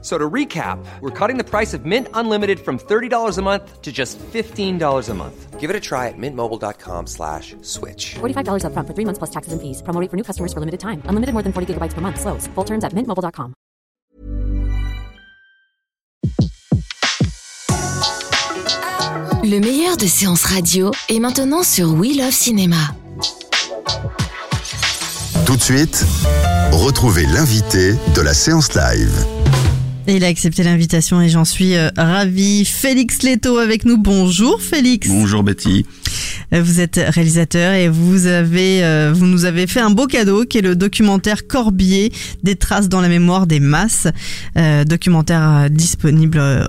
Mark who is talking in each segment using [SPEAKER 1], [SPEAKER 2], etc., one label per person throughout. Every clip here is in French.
[SPEAKER 1] So to recap, we're cutting the price of Mint Unlimited from $30 a month to just $15 a month. Give it a try at mintmobile.com slash switch.
[SPEAKER 2] $45 upfront for three months plus taxes and fees. Promo rate for new customers for limited time. Unlimited more than 40 gigabytes per month. Slows. Full terms at mintmobile.com.
[SPEAKER 3] Le meilleur de séances radio est maintenant sur We Love Cinéma.
[SPEAKER 4] Tout de suite, retrouvez l'invité de la séance live.
[SPEAKER 5] Il a accepté l'invitation et j'en suis euh, ravie. Félix Leto avec nous. Bonjour Félix.
[SPEAKER 6] Bonjour Betty.
[SPEAKER 5] Euh, Vous êtes réalisateur et vous avez, euh, vous nous avez fait un beau cadeau qui est le documentaire Corbier, des traces dans la mémoire des masses. Euh, documentaire euh, disponible euh,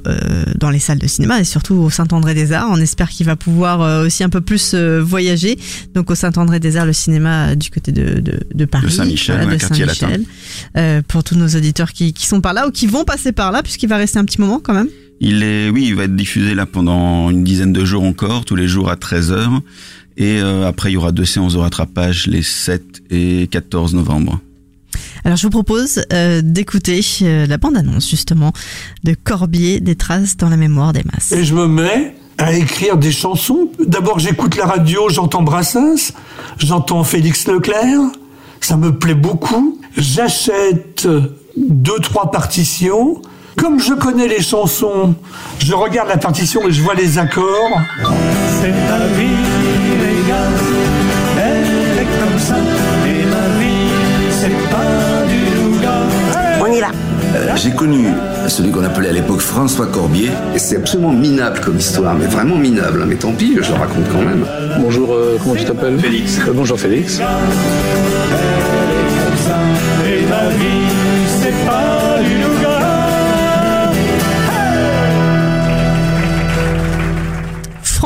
[SPEAKER 5] dans les salles de cinéma et surtout au Saint-André-des-Arts. On espère qu'il va pouvoir euh, aussi un peu plus voyager. Donc au Saint-André-des-Arts, le cinéma du côté de, de, de Paris.
[SPEAKER 6] De Saint-Michel,
[SPEAKER 5] de
[SPEAKER 6] quartier
[SPEAKER 5] Saint-Michel. Euh, pour tous nos auditeurs qui, qui sont par là ou qui vont passer par là puisqu'il va rester un petit moment quand même.
[SPEAKER 6] Il est, oui, il va être diffusé là pendant une dizaine de jours encore, tous les jours à 13h. Et euh, après, il y aura deux séances de rattrapage les 7 et 14 novembre.
[SPEAKER 5] Alors je vous propose euh, d'écouter euh, la bande-annonce justement de Corbier, des traces dans la mémoire des masses.
[SPEAKER 7] Et je me mets à écrire des chansons. D'abord, j'écoute la radio, j'entends Brassens, j'entends Félix Leclerc, ça me plaît beaucoup. J'achète deux, trois partitions. Comme je connais les chansons, je regarde la partition et je vois les accords.
[SPEAKER 8] C'est ma vie, les gars, elle est comme ça. Et ma vie, c'est pas du nougat.
[SPEAKER 9] On y va. Euh, J'ai connu celui qu'on appelait à l'époque François Corbier, et c'est absolument minable comme histoire, mais vraiment minable. hein. Mais tant pis, je le raconte quand même.
[SPEAKER 10] Bonjour, euh, comment tu t'appelles? Félix. bonjour Félix.
[SPEAKER 8] Et ma vie,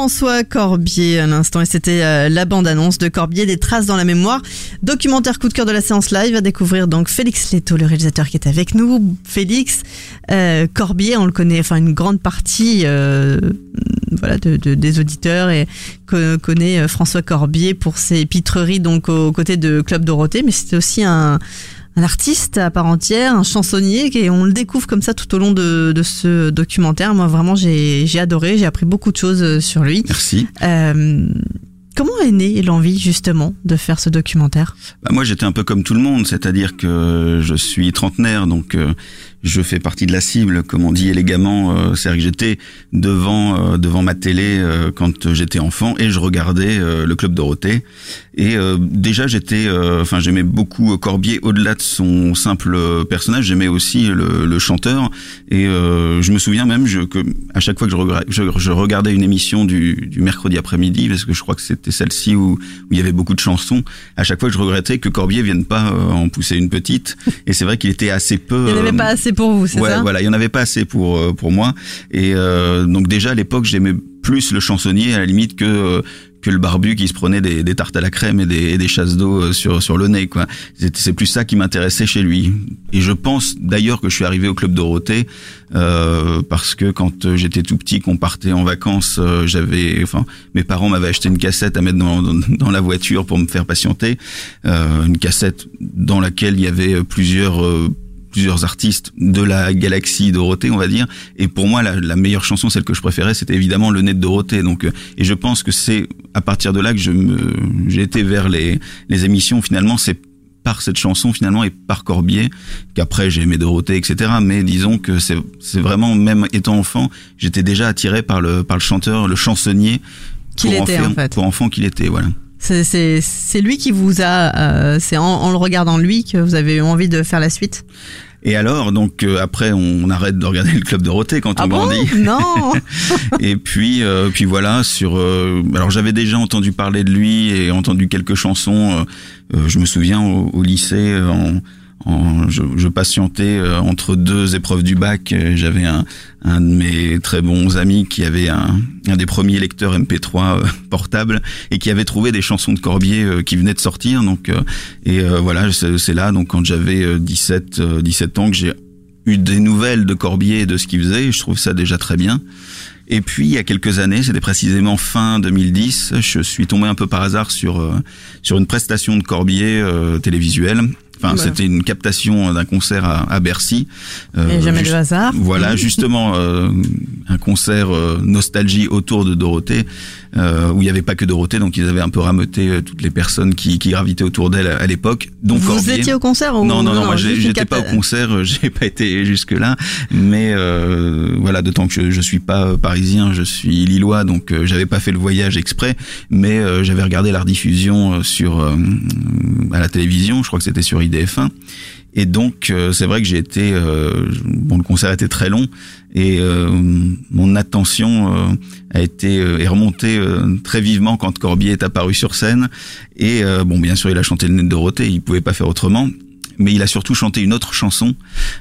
[SPEAKER 5] François Corbier à l'instant et c'était euh, la bande-annonce de Corbier, des traces dans la mémoire. Documentaire coup de cœur de la séance live à découvrir donc Félix Leto, le réalisateur qui est avec nous. Félix euh, Corbier, on le connaît, enfin une grande partie euh, voilà de, de- des auditeurs et co- connaît François Corbier pour ses pitreries donc aux côtés de Club Dorothée, mais c'était aussi un un artiste à part entière, un chansonnier, et on le découvre comme ça tout au long de, de ce documentaire. Moi, vraiment, j'ai adoré, j'ai appris beaucoup de choses euh, sur lui.
[SPEAKER 6] Merci.
[SPEAKER 5] Euh, comment est née l'envie, justement, de faire ce documentaire?
[SPEAKER 6] Bah, moi, j'étais un peu comme tout le monde, c'est-à-dire que je suis trentenaire, donc euh, je fais partie de la cible, comme on dit élégamment. euh, C'est-à-dire que j'étais devant euh, devant ma télé euh, quand j'étais enfant et je regardais euh, le club Dorothée. Et euh, déjà, j'étais, euh, enfin, j'aimais beaucoup Corbier au-delà de son simple personnage. J'aimais aussi le, le chanteur. Et euh, je me souviens même je, que à chaque fois que je, regra- je, je regardais une émission du, du mercredi après-midi, parce que je crois que c'était celle-ci où, où il y avait beaucoup de chansons, à chaque fois je regrettais que Corbier vienne pas euh, en pousser une petite. Et c'est vrai qu'il était assez peu.
[SPEAKER 5] Il n'y en avait
[SPEAKER 6] euh,
[SPEAKER 5] pas assez pour vous, c'est
[SPEAKER 6] ouais,
[SPEAKER 5] ça?
[SPEAKER 6] voilà, il y en avait pas assez pour euh, pour moi. Et euh, donc déjà à l'époque, j'aimais plus le chansonnier à la limite que euh, que le barbu qui se prenait des, des tartes à la crème et des, et des chasses d'eau sur sur le nez quoi. C'est plus ça qui m'intéressait chez lui. Et je pense d'ailleurs que je suis arrivé au club Dorothée euh, parce que quand j'étais tout petit, qu'on partait en vacances, euh, j'avais, enfin, mes parents m'avaient acheté une cassette à mettre dans, dans, dans la voiture pour me faire patienter, euh, une cassette dans laquelle il y avait plusieurs plusieurs artistes de la galaxie Dorothée, on va dire. Et pour moi, la, la meilleure chanson, celle que je préférais, c'était évidemment Le Nez de Dorothée. Donc, euh, et je pense que c'est à partir de là que je me, j'ai été vers les, les émissions. Finalement, c'est par cette chanson finalement et par Corbier qu'après j'ai aimé Dorothée, etc. Mais disons que c'est, c'est vraiment même étant enfant, j'étais déjà attiré par le, par le chanteur, le chansonnier.
[SPEAKER 5] Qu'il
[SPEAKER 6] pour
[SPEAKER 5] était, en fait.
[SPEAKER 6] Pour enfant qu'il était, voilà.
[SPEAKER 5] C'est- lui qui vous a, euh, c'est en, en le regardant lui que vous avez eu envie de faire la suite
[SPEAKER 6] Et alors, donc euh, après, on arrête de regarder le club Dorothée quand on
[SPEAKER 5] Ah bon?
[SPEAKER 6] grandit.
[SPEAKER 5] Non
[SPEAKER 6] et puis, euh, puis voilà. Sur, euh, alors j'avais déjà entendu parler de lui et entendu quelques chansons. euh, euh, je me souviens au, au lycée, euh, en, je, je patientais euh, entre deux épreuves du bac. Euh, J'avais un, un de mes très bons amis qui avait un, un des premiers lecteurs MP3 euh, portables et qui avait trouvé des chansons de Corbier euh, qui venaient de sortir. Donc euh, et voilà, c'est là donc quand j'avais euh, 17 euh, 17 ans que j'ai eu des nouvelles de Corbier et de ce qu'il faisait. Je trouve ça déjà très bien. Et puis il y a quelques années, c'était précisément fin 2010, je suis tombé un peu par hasard sur sur une prestation de Corbier télévisuelle. Enfin,
[SPEAKER 5] Voilà.
[SPEAKER 6] c'était une captation d'un concert à, à Bercy. Euh,
[SPEAKER 5] Et jamais
[SPEAKER 6] juste-
[SPEAKER 5] de hasard.
[SPEAKER 6] Voilà, justement, euh, un concert euh, nostalgie autour de Dorothée, euh, où il n'y avait pas que Dorothée, donc ils avaient un peu rameuté euh, toutes les personnes qui, qui gravitaient autour d'elle à, à l'époque. Donc
[SPEAKER 5] Vous
[SPEAKER 6] Corbier.
[SPEAKER 5] étiez au concert ou
[SPEAKER 6] Non, non, non, moi
[SPEAKER 5] juste une
[SPEAKER 6] j'étais pas au concert, j'ai pas été jusque là, mais euh, voilà, d'autant que je, je suis pas parisien, je suis lillois, donc euh, j'avais pas fait le voyage exprès, mais euh, j'avais regardé la rediffusion sur euh, à la télévision, je crois que c'était sur IDF1. Et donc euh, c'est vrai que j'ai été euh, bon le concert était très long et euh, mon attention euh, a été euh, est remontée euh, très vivement quand Corbier est apparu sur scène. Et euh, bon bien sûr il a chanté le nez de Dorothée, il pouvait pas faire autrement. Mais il a surtout chanté une autre chanson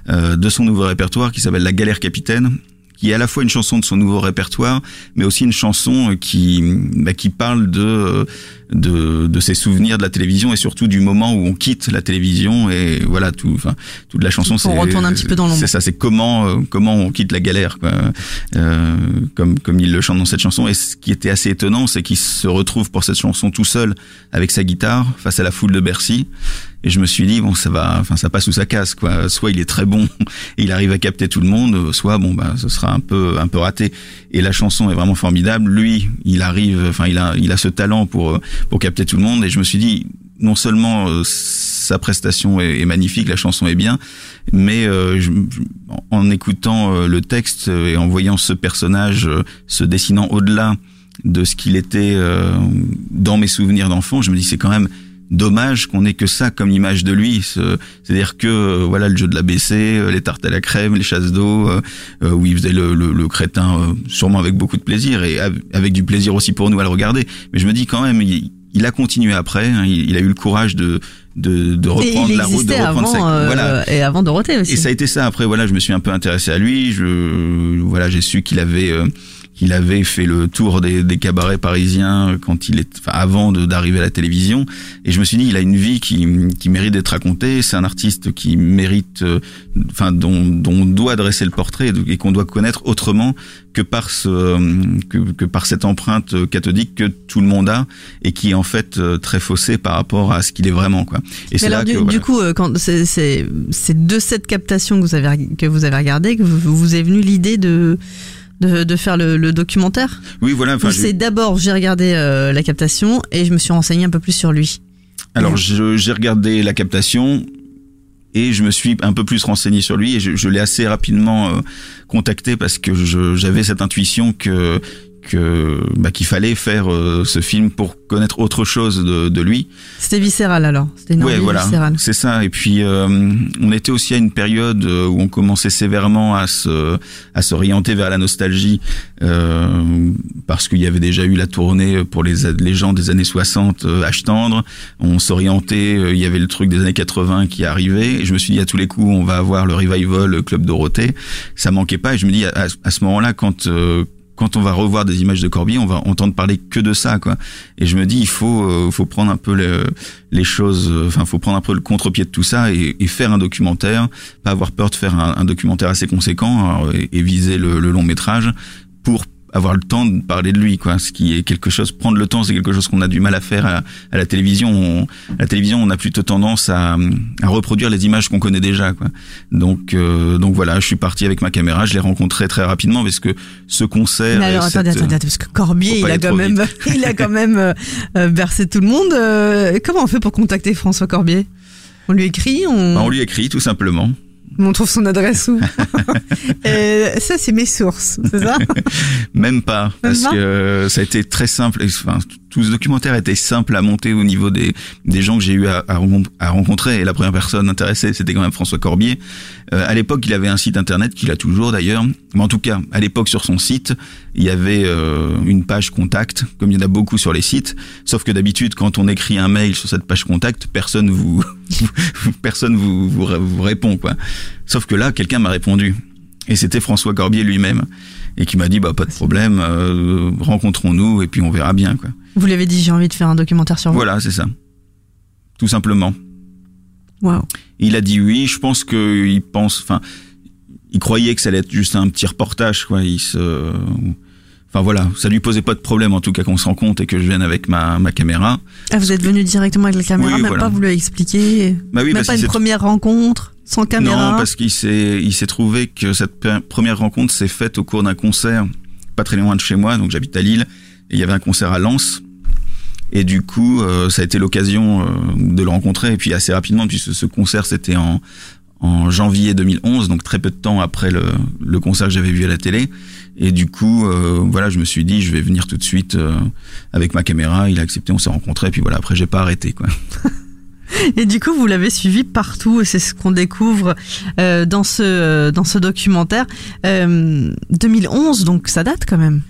[SPEAKER 6] euh, de son nouveau répertoire qui s'appelle La Galère Capitaine qui est à la fois une chanson de son nouveau répertoire, mais aussi une chanson euh, qui bah, qui parle de, euh, de de ses souvenirs de la télévision et surtout du moment où on quitte la télévision et voilà tout enfin toute la chanson
[SPEAKER 5] On
[SPEAKER 6] c'est
[SPEAKER 5] retourne un petit peu dans l'ombre.
[SPEAKER 6] c'est ça c'est comment euh, comment on quitte la galère quoi. Euh, comme comme il le chante dans cette chanson et ce qui était assez étonnant c'est qu'il se retrouve pour cette chanson tout seul avec sa guitare face à la foule de Bercy et je me suis dit bon ça va enfin ça passe ou ça casse quoi. Soit il est très bon et il arrive à capter tout le monde soit bon bah ce sera un peu un peu raté. Et la chanson est vraiment formidable. Lui il arrive enfin il a il a ce talent pour pour capter tout le monde. Et je me suis dit non seulement euh, sa prestation est, magnifique, la chanson est bien, mais euh, je- en écoutant euh, le texte et en voyant ce personnage euh, se dessinant au-delà de ce qu'il était dans mes souvenirs d'enfant, je me dis c'est quand même dommage qu'on ait que ça comme image de lui. Ce- C'est-à-dire que euh, voilà le jeu de l'ABC, euh, les tartes à la crème, les chasses d'eau, euh, euh, où il faisait le, le- le crétin euh, sûrement avec beaucoup de plaisir et av- avec du plaisir aussi pour nous à le regarder. Mais je me dis quand même, il, il a continué après. hein, il, il a eu le courage de de, de reprendre la route, de reprendre
[SPEAKER 5] avant,
[SPEAKER 6] sa voilà.
[SPEAKER 5] et avant Dorothée aussi.
[SPEAKER 6] Et ça a été ça. Après, voilà, je me suis un peu intéressé à lui. Je, voilà, j'ai su qu'il avait, euh, qu'il avait fait le tour des, des cabarets parisiens quand il est, enfin, avant d'arriver à la télévision. Et je me suis dit, il a une vie qui, qui mérite d'être racontée. C'est un artiste qui mérite, euh, enfin, dont, dont on doit dresser le portrait et qu'on doit connaître autrement que par ce, euh, que, que par cette empreinte cathodique que tout le monde a et qui est en fait euh, très faussée par rapport à ce qu'il est vraiment, quoi. Et c'est là
[SPEAKER 5] du,
[SPEAKER 6] que,
[SPEAKER 5] du
[SPEAKER 6] voilà.
[SPEAKER 5] coup, euh, quand c'est de cette captation que vous avez que vous avez regardé que vous, vous est venue l'idée de, de de faire le, le documentaire.
[SPEAKER 6] oui, voilà. Enfin,
[SPEAKER 5] c'est d'abord j'ai regardé euh, la captation et je me suis renseigné un peu plus sur lui.
[SPEAKER 6] Alors
[SPEAKER 5] Ouais.
[SPEAKER 6] j'ai regardé la captation et je me suis un peu plus renseigné sur lui et je, je l'ai assez rapidement euh, contacté parce que j'avais cette intuition que que bah, qu'il fallait faire euh, ce film pour connaître autre chose de, de lui.
[SPEAKER 5] C'était viscéral alors. C'était une
[SPEAKER 6] Ouais, voilà, c'est ça. Et puis euh, on était aussi à une période euh, où on commençait sévèrement à se à s'orienter vers la nostalgie euh, parce qu'il y avait déjà eu la tournée pour les les gens des années 60 euh, H tendre. On s'orientait, euh, il y avait le truc des années 80 qui arrivait. Et je me suis dit à tous les coups on va avoir le revival Club Dorothée. Ça manquait pas. Et je me dis à, à ce moment-là quand euh, quand on va revoir des images de Corbier, on va entendre parler que de ça, quoi. Et je me dis, il faut, euh, faut prendre un peu le, les choses, euh, enfin, faut prendre un peu le contre-pied de tout ça et, et faire un documentaire, pas avoir peur de faire un, un documentaire assez conséquent alors, et, et viser le, le long métrage pour avoir le temps de parler de lui, quoi. Ce qui est quelque chose, prendre le temps, c'est quelque chose qu'on a du mal à faire à, à la télévision. On, à la télévision, on a plutôt tendance à, à reproduire les images qu'on connaît déjà, quoi. Donc, euh, donc voilà, je suis parti avec ma caméra, je l'ai rencontré très rapidement parce que ce concert.
[SPEAKER 5] Mais alors attendez, attendez, parce que Corbier, il a quand même, il a quand même euh, euh, bercé tout le monde. Euh, comment on fait pour contacter François Corbier? On lui écrit, on,
[SPEAKER 6] Bah, on lui écrit tout simplement.
[SPEAKER 5] On trouve son adresse où Euh, Ça, c'est mes sources, c'est ça
[SPEAKER 6] Même pas, parce
[SPEAKER 5] pas
[SPEAKER 6] que ça a été très simple. Enfin, tout ce documentaire était simple à monter au niveau des, des gens que j'ai eu à, à rencontrer. Et la première personne intéressée, c'était quand même François Corbier. Euh, à l'époque, il avait un site internet qu'il a toujours d'ailleurs. Mais en tout cas, à l'époque, sur son site, il y avait euh, une page contact, comme il y en a beaucoup sur les sites. Sauf que d'habitude, quand on écrit un mail sur cette page contact, personne vous, personne vous, vous, vous répond quoi. Sauf que là, quelqu'un m'a répondu. Et c'était François Corbier lui-même. Et qui m'a dit, bah, pas de problème, euh, rencontrons-nous et puis on verra bien, quoi.
[SPEAKER 5] Vous lui avez dit j'ai envie de faire un documentaire sur vous.
[SPEAKER 6] Voilà, c'est ça. Tout simplement.
[SPEAKER 5] Waouh.
[SPEAKER 6] Il a dit oui, je pense qu'il pense, enfin, il croyait que ça allait être juste un petit reportage, quoi. Il se, enfin voilà, ça lui posait pas de problème en tout cas qu'on se rend compte et que je vienne avec ma, ma caméra.
[SPEAKER 5] Ah, vous êtes venu directement avec la caméra,
[SPEAKER 6] Oui,
[SPEAKER 5] même
[SPEAKER 6] voilà.
[SPEAKER 5] pas vous lui avez expliqué.
[SPEAKER 6] Bah oui,
[SPEAKER 5] même pas une première rencontre sans caméra.
[SPEAKER 6] Non, parce qu'il s'est, il s'est trouvé que cette première rencontre s'est faite au cours d'un concert, pas très loin de chez moi, donc j'habite à Lille, et il y avait un concert à Lens. Et du coup, euh, ça a été l'occasion euh, de le rencontrer. Et puis assez rapidement, puisque ce concert c'était en, en janvier 2011, donc très peu de temps après le, le concert que j'avais vu à la télé. Et du coup, euh, voilà, je me suis dit, je vais venir tout de suite euh, avec ma caméra. Il a accepté, on s'est rencontrés. Et puis voilà, après j'ai pas arrêté, quoi.
[SPEAKER 5] Et du coup, vous l'avez suivi partout. C'est ce qu'on découvre euh, dans ce euh, dans ce documentaire. Euh, 2011, donc ça date quand même.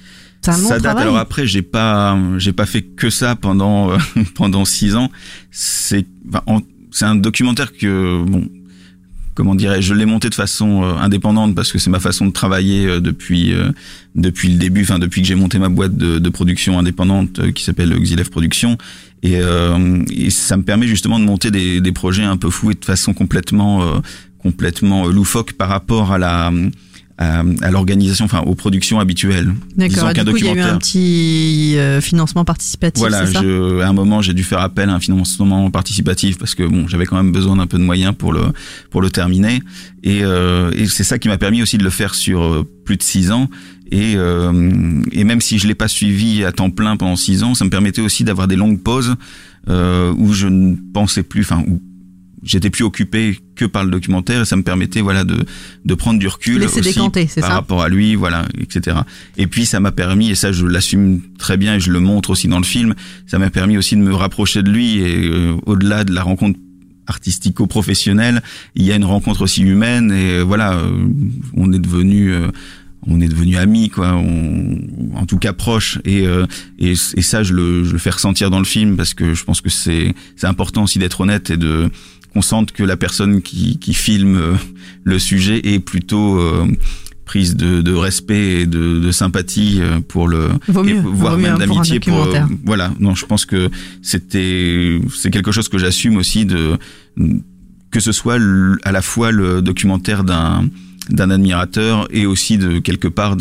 [SPEAKER 5] C'est un long
[SPEAKER 6] ça date.
[SPEAKER 5] travail.
[SPEAKER 6] Alors après, j'ai pas, j'ai pas fait que ça pendant euh, pendant six ans. C'est, enfin, c'est un documentaire que bon, comment dirais-je, je l'ai monté de façon euh, indépendante parce que c'est ma façon de travailler euh, depuis euh, depuis le début, enfin depuis que j'ai monté ma boîte de, de production indépendante qui s'appelle Xilef Production. Et, euh, et ça me permet justement de monter des, des projets un peu fous et de façon complètement complètement loufoque par rapport à la à, à l'organisation, enfin aux productions habituelles.
[SPEAKER 5] D'accord.
[SPEAKER 6] Qu'un
[SPEAKER 5] Du coup, il y a eu un petit euh, financement participatif.
[SPEAKER 6] voilà,
[SPEAKER 5] ça?
[SPEAKER 6] je, à un moment, j'ai dû faire appel à un financement participatif parce que bon, j'avais quand même besoin d'un peu de moyens pour le pour le terminer. Et, euh, et c'est ça qui m'a permis aussi de le faire sur euh, plus de six ans. Et, euh, et même si je l'ai pas suivi à temps plein pendant six ans, ça me permettait aussi d'avoir des longues pauses euh, où je ne pensais plus, enfin où j'étais plus occupé que par le documentaire et ça me permettait voilà de de prendre du recul
[SPEAKER 5] Laisser
[SPEAKER 6] aussi
[SPEAKER 5] décanter,
[SPEAKER 6] par
[SPEAKER 5] ça
[SPEAKER 6] rapport à lui voilà etc et puis ça m'a permis et ça je l'assume très bien et je le montre aussi dans le film ça m'a permis aussi de me rapprocher de lui et euh, au-delà de la rencontre artistico-professionnelle il y a une rencontre aussi humaine et euh, voilà euh, on est devenu euh, on est devenu amis quoi on, en tout cas proches et, euh, et et ça je le je le fais ressentir dans le film parce que je pense que c'est c'est important aussi d'être honnête et de qu'on sente que la personne qui qui filme euh, le sujet est plutôt euh, prise de, de respect et de, de sympathie euh, pour le
[SPEAKER 5] Vaut
[SPEAKER 6] et
[SPEAKER 5] mieux,
[SPEAKER 6] voire
[SPEAKER 5] vaut
[SPEAKER 6] même d'amitié pour euh, voilà. Non je pense que c'était c'est quelque chose que j'assume aussi de que ce soit à la fois le documentaire d'un d'un admirateur et aussi de quelque part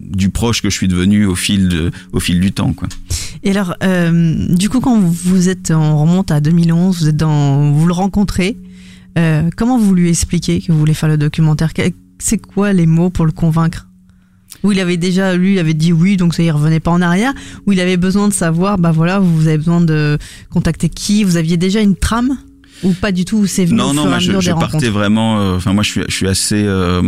[SPEAKER 6] du proche que je suis devenu au fil de au fil du temps quoi.
[SPEAKER 5] Et alors, euh, du coup, quand vous êtes, on remonte à 2011, vous êtes dans, vous le rencontrez. euh, comment vous lui expliquez que vous voulez faire le documentaire? C'est quoi les mots pour le convaincre? Ou il avait déjà, lui, il avait dit oui, donc ça y revenait pas en arrière. Ou il avait besoin de savoir, bah voilà, vous avez besoin de contacter qui? Vous aviez déjà une trame? Ou pas du tout C'est venu
[SPEAKER 6] Non
[SPEAKER 5] au
[SPEAKER 6] non
[SPEAKER 5] fur
[SPEAKER 6] moi je, je partais vraiment euh, enfin moi je suis je suis assez euh,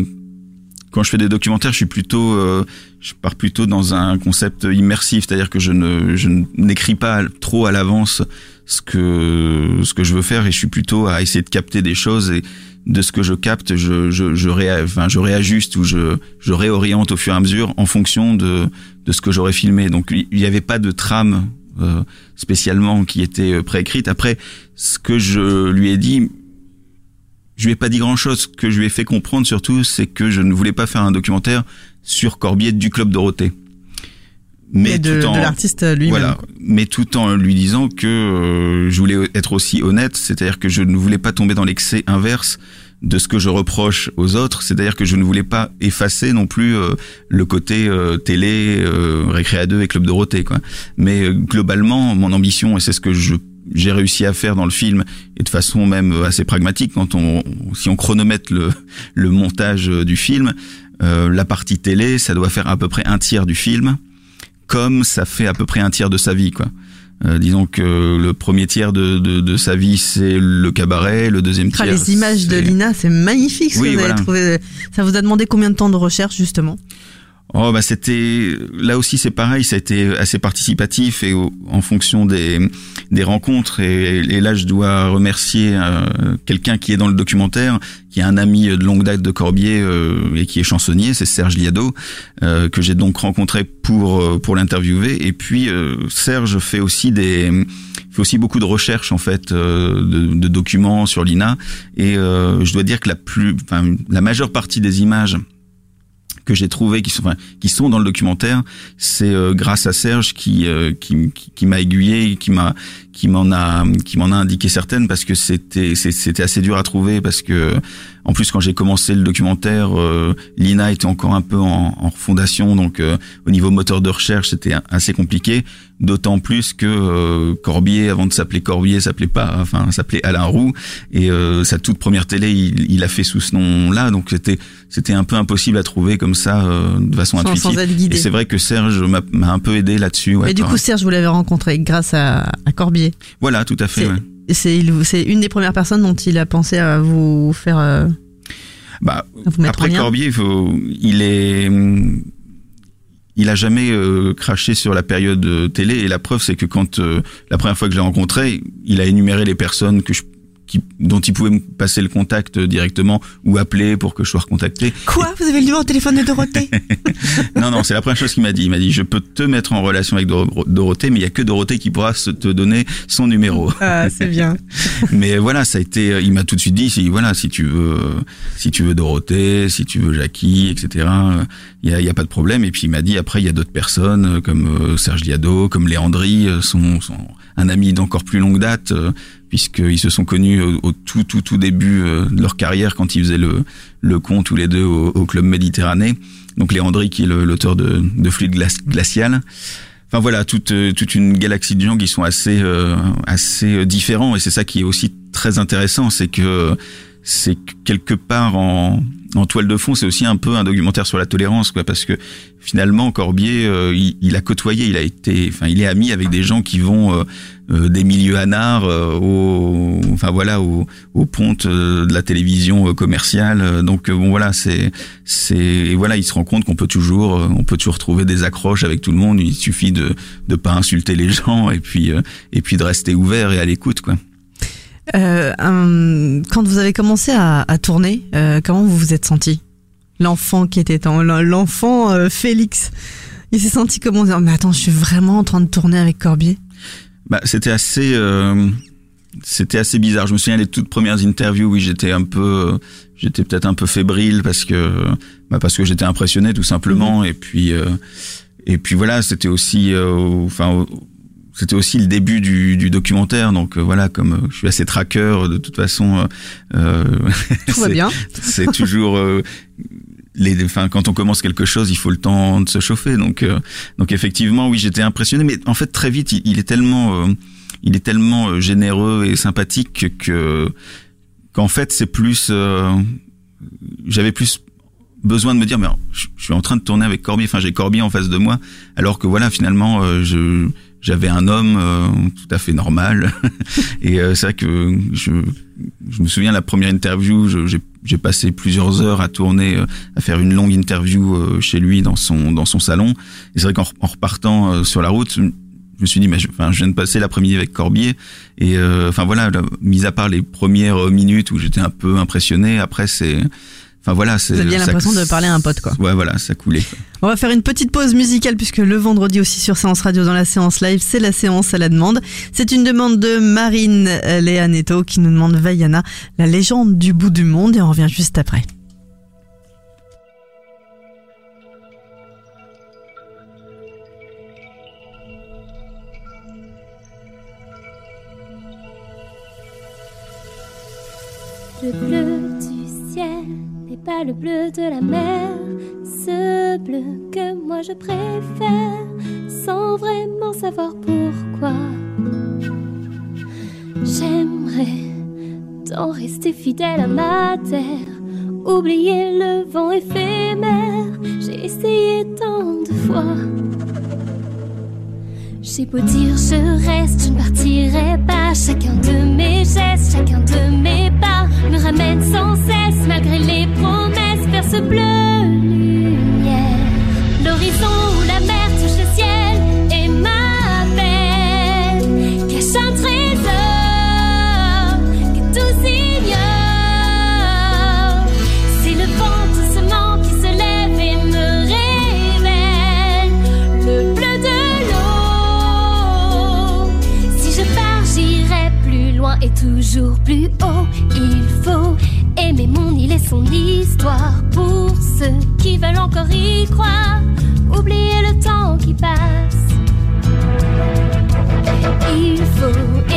[SPEAKER 6] quand je fais des documentaires, je suis plutôt, euh, je pars plutôt dans un concept immersif, c'est-à-dire que je ne, je n'écris pas trop à l'avance ce que, ce que je veux faire et je suis plutôt à essayer de capter des choses et de ce que je capte, je, je, je, enfin, je réajuste ou je, je réoriente au fur et à mesure en fonction de, de ce que j'aurais filmé. Donc il n'y avait pas de trame euh, spécialement qui était euh, préécrite. Après, ce que je lui ai dit, je lui ai pas dit grand chose. Ce que je lui ai fait comprendre surtout, c'est que je ne voulais pas faire un documentaire sur Corbier du club Dorothée.
[SPEAKER 5] Mais de, tout en, de l'artiste lui-même.
[SPEAKER 6] Voilà, mais tout en lui disant que euh, je voulais être aussi honnête, c'est-à-dire que je ne voulais pas tomber dans l'excès inverse de ce que je reproche aux autres, c'est-à-dire que je ne voulais pas effacer non plus euh, le côté euh, télé, euh, Récréa 2 et Club Dorothée, quoi. Mais globalement, mon ambition, et c'est ce que je j'ai réussi à faire dans le film et de façon même assez pragmatique quand on si on chronomètre le le montage du film euh, la partie télé ça doit faire à peu près un tiers du film comme ça fait à peu près un tiers de sa vie quoi. Euh, disons que le premier tiers de, de, de sa vie c'est le cabaret le deuxième
[SPEAKER 5] ah,
[SPEAKER 6] tiers
[SPEAKER 5] les images de Lina c'est magnifique ce
[SPEAKER 6] oui,
[SPEAKER 5] que vous
[SPEAKER 6] voilà.
[SPEAKER 5] avez trouvé. Ça vous a demandé combien de temps de recherche justement?
[SPEAKER 6] Oh bah c'était là aussi c'est pareil, ça a été assez participatif et en fonction des des rencontres. Et, là je dois remercier euh, quelqu'un qui est dans le documentaire, qui est un ami de longue date de Corbier euh, et qui est chansonnier, c'est Serge Liado euh, que j'ai donc rencontré pour pour l'interviewer. Et puis Serge fait aussi des fait aussi beaucoup de recherches en fait de, de documents sur l'INA. Et je dois dire que la plus enfin la majeure partie des images que j'ai trouvé qui sont enfin, qui sont dans le documentaire c'est euh, grâce à Serge qui euh, qui, qui, m'a aiguillé qui m'a qui m'en a qui m'en a indiqué certaines parce que c'était c'était assez dur à trouver parce que en plus quand j'ai commencé le documentaire euh, l'INA était encore un peu en, en fondation donc euh, au niveau moteur de recherche c'était assez compliqué d'autant plus que euh, Corbier avant de s'appeler Corbier s'appelait pas enfin s'appelait Alain Roux et euh, sa toute première télé il, il a fait sous ce nom là donc c'était c'était un peu impossible à trouver comme ça euh, de façon
[SPEAKER 5] Sans- sans
[SPEAKER 6] intuitive
[SPEAKER 5] être guidé.
[SPEAKER 6] et c'est vrai que Serge m'a m'a un peu aidé là-dessus ouais,
[SPEAKER 5] Et du coup. Serge, vous l'avez rencontré grâce à, à Corbier.
[SPEAKER 6] voilà tout à fait
[SPEAKER 5] C'est
[SPEAKER 6] ouais.
[SPEAKER 5] c'est il- c'est une des premières personnes dont il a pensé à vous faire.
[SPEAKER 6] Bah,
[SPEAKER 5] vous
[SPEAKER 6] après. Corbier, il, faut, il est, hum, il a jamais euh, craché sur la période euh, télé. Et la preuve c'est que quand euh, la première fois que je l'ai rencontré, il a énuméré les personnes que je, qui, dont il pouvait me passer le contact directement ou appeler pour que je sois recontacté.
[SPEAKER 5] Quoi? Vous avez le numéro de téléphone de Dorothée?
[SPEAKER 6] Non, non, c'est la première chose qu'il m'a dit. Il m'a dit, je peux te mettre en relation avec Doro- Dorothée, mais il y a que Dorothée qui pourra se te donner son numéro.
[SPEAKER 5] Ah, c'est bien.
[SPEAKER 6] Mais voilà, ça a été. Il m'a tout de suite dit, si voilà, si tu veux, si tu veux Dorothée, si tu veux Jackie, etc. Il y a, il y a pas de problème. Et puis il m'a dit après, il y a d'autres personnes comme euh, Serge Liado, comme Léandry, euh, sont, sont un ami d'encore plus longue date, euh, puisqu'ils se sont connus au, tout tout tout début euh, de leur carrière quand ils faisaient le le con tous les deux au, au club Méditerranée. Donc Léandry qui est l'auteur de, de Fluide Glac- glacial. Enfin voilà, toute euh, toute une galaxie de gens qui sont assez euh, assez euh, différents et c'est ça qui est aussi très intéressant, c'est que c'est que quelque part en en toile de fond, c'est aussi un peu un documentaire sur la tolérance, quoi, parce que finalement Corbier, euh, il, il a côtoyé, il a été, enfin, il est ami avec des gens qui vont euh, euh, des milieux anards euh, au, enfin voilà, au, aux pontes euh, de la télévision commerciale. Donc bon voilà, c'est c'est voilà, il se rend compte qu'on peut toujours, on peut toujours trouver des accroches avec tout le monde. Il suffit de de pas insulter les gens et puis et puis de rester ouvert et à l'écoute, quoi.
[SPEAKER 5] Euh, quand vous avez commencé à, à tourner, euh, comment vous vous êtes senti? L'enfant qui était en l'enfant euh, Félix, il s'est senti comment? Dire, Mais attends, je suis vraiment en train de tourner avec Corbier?
[SPEAKER 6] Bah, c'était assez, c'était assez bizarre. Je me souviens des toutes premières interviews où j'étais un peu, j'étais peut-être un peu fébrile parce que, bah, parce que j'étais impressionné tout simplement. Et puis, et puis voilà, c'était aussi, enfin, c'était aussi le début du, du documentaire. Donc euh, voilà, comme euh, je suis assez traqueur, de toute façon, euh, euh,
[SPEAKER 5] Tout va bien.
[SPEAKER 6] c'est toujours euh, les enfin quand on commence quelque chose il faut le temps de se chauffer donc euh, donc effectivement oui j'étais impressionné mais en fait très vite il, il est tellement euh, il est tellement généreux et sympathique que qu'en fait c'est plus euh, j'avais plus besoin de me dire mais je, je suis en train de tourner avec Corbier enfin j'ai Corbier en face de moi alors que voilà finalement euh, je j'avais un homme euh, tout à fait normal. Et euh, c'est vrai que je je me souviens la première interview j'ai passé plusieurs heures à tourner euh, à faire une longue interview euh, chez lui dans son dans son salon. Et c'est vrai qu'en re- en repartant euh, sur la route je me suis dit mais je, enfin, je viens de passer l'après-midi avec Corbier. Et enfin voilà là, mis à part les premières minutes où j'étais un peu impressionné après c'est enfin voilà c'est
[SPEAKER 5] Vous aviez
[SPEAKER 6] ça-
[SPEAKER 5] l'impression de parler à un pote, quoi.
[SPEAKER 6] ouais voilà ça coulait quoi.
[SPEAKER 5] On va faire une petite pause musicale puisque le vendredi aussi sur Séance Radio dans la séance live, c'est la séance à la demande. C'est une demande de Marine euh, Léa Neto qui nous demande Vaiana, la légende du bout du monde et on revient juste après.
[SPEAKER 11] Pas le bleu de la mer, ce bleu que moi je préfère, sans vraiment savoir pourquoi. J'aimerais tant rester fidèle à ma terre, oublier le vent éphémère. J'ai essayé tant de fois. J'ai beau dire je reste, je ne partirai pas. Chacun de mes gestes, chacun de mes pas me ramène sans cesse, malgré les promesses, vers ce bleu lumière. L'horizon ou la mer touche le ciel. Plus haut. Il faut aimer mon île et son histoire. Pour ceux qui veulent encore y croire, oublier le temps qui passe. Il faut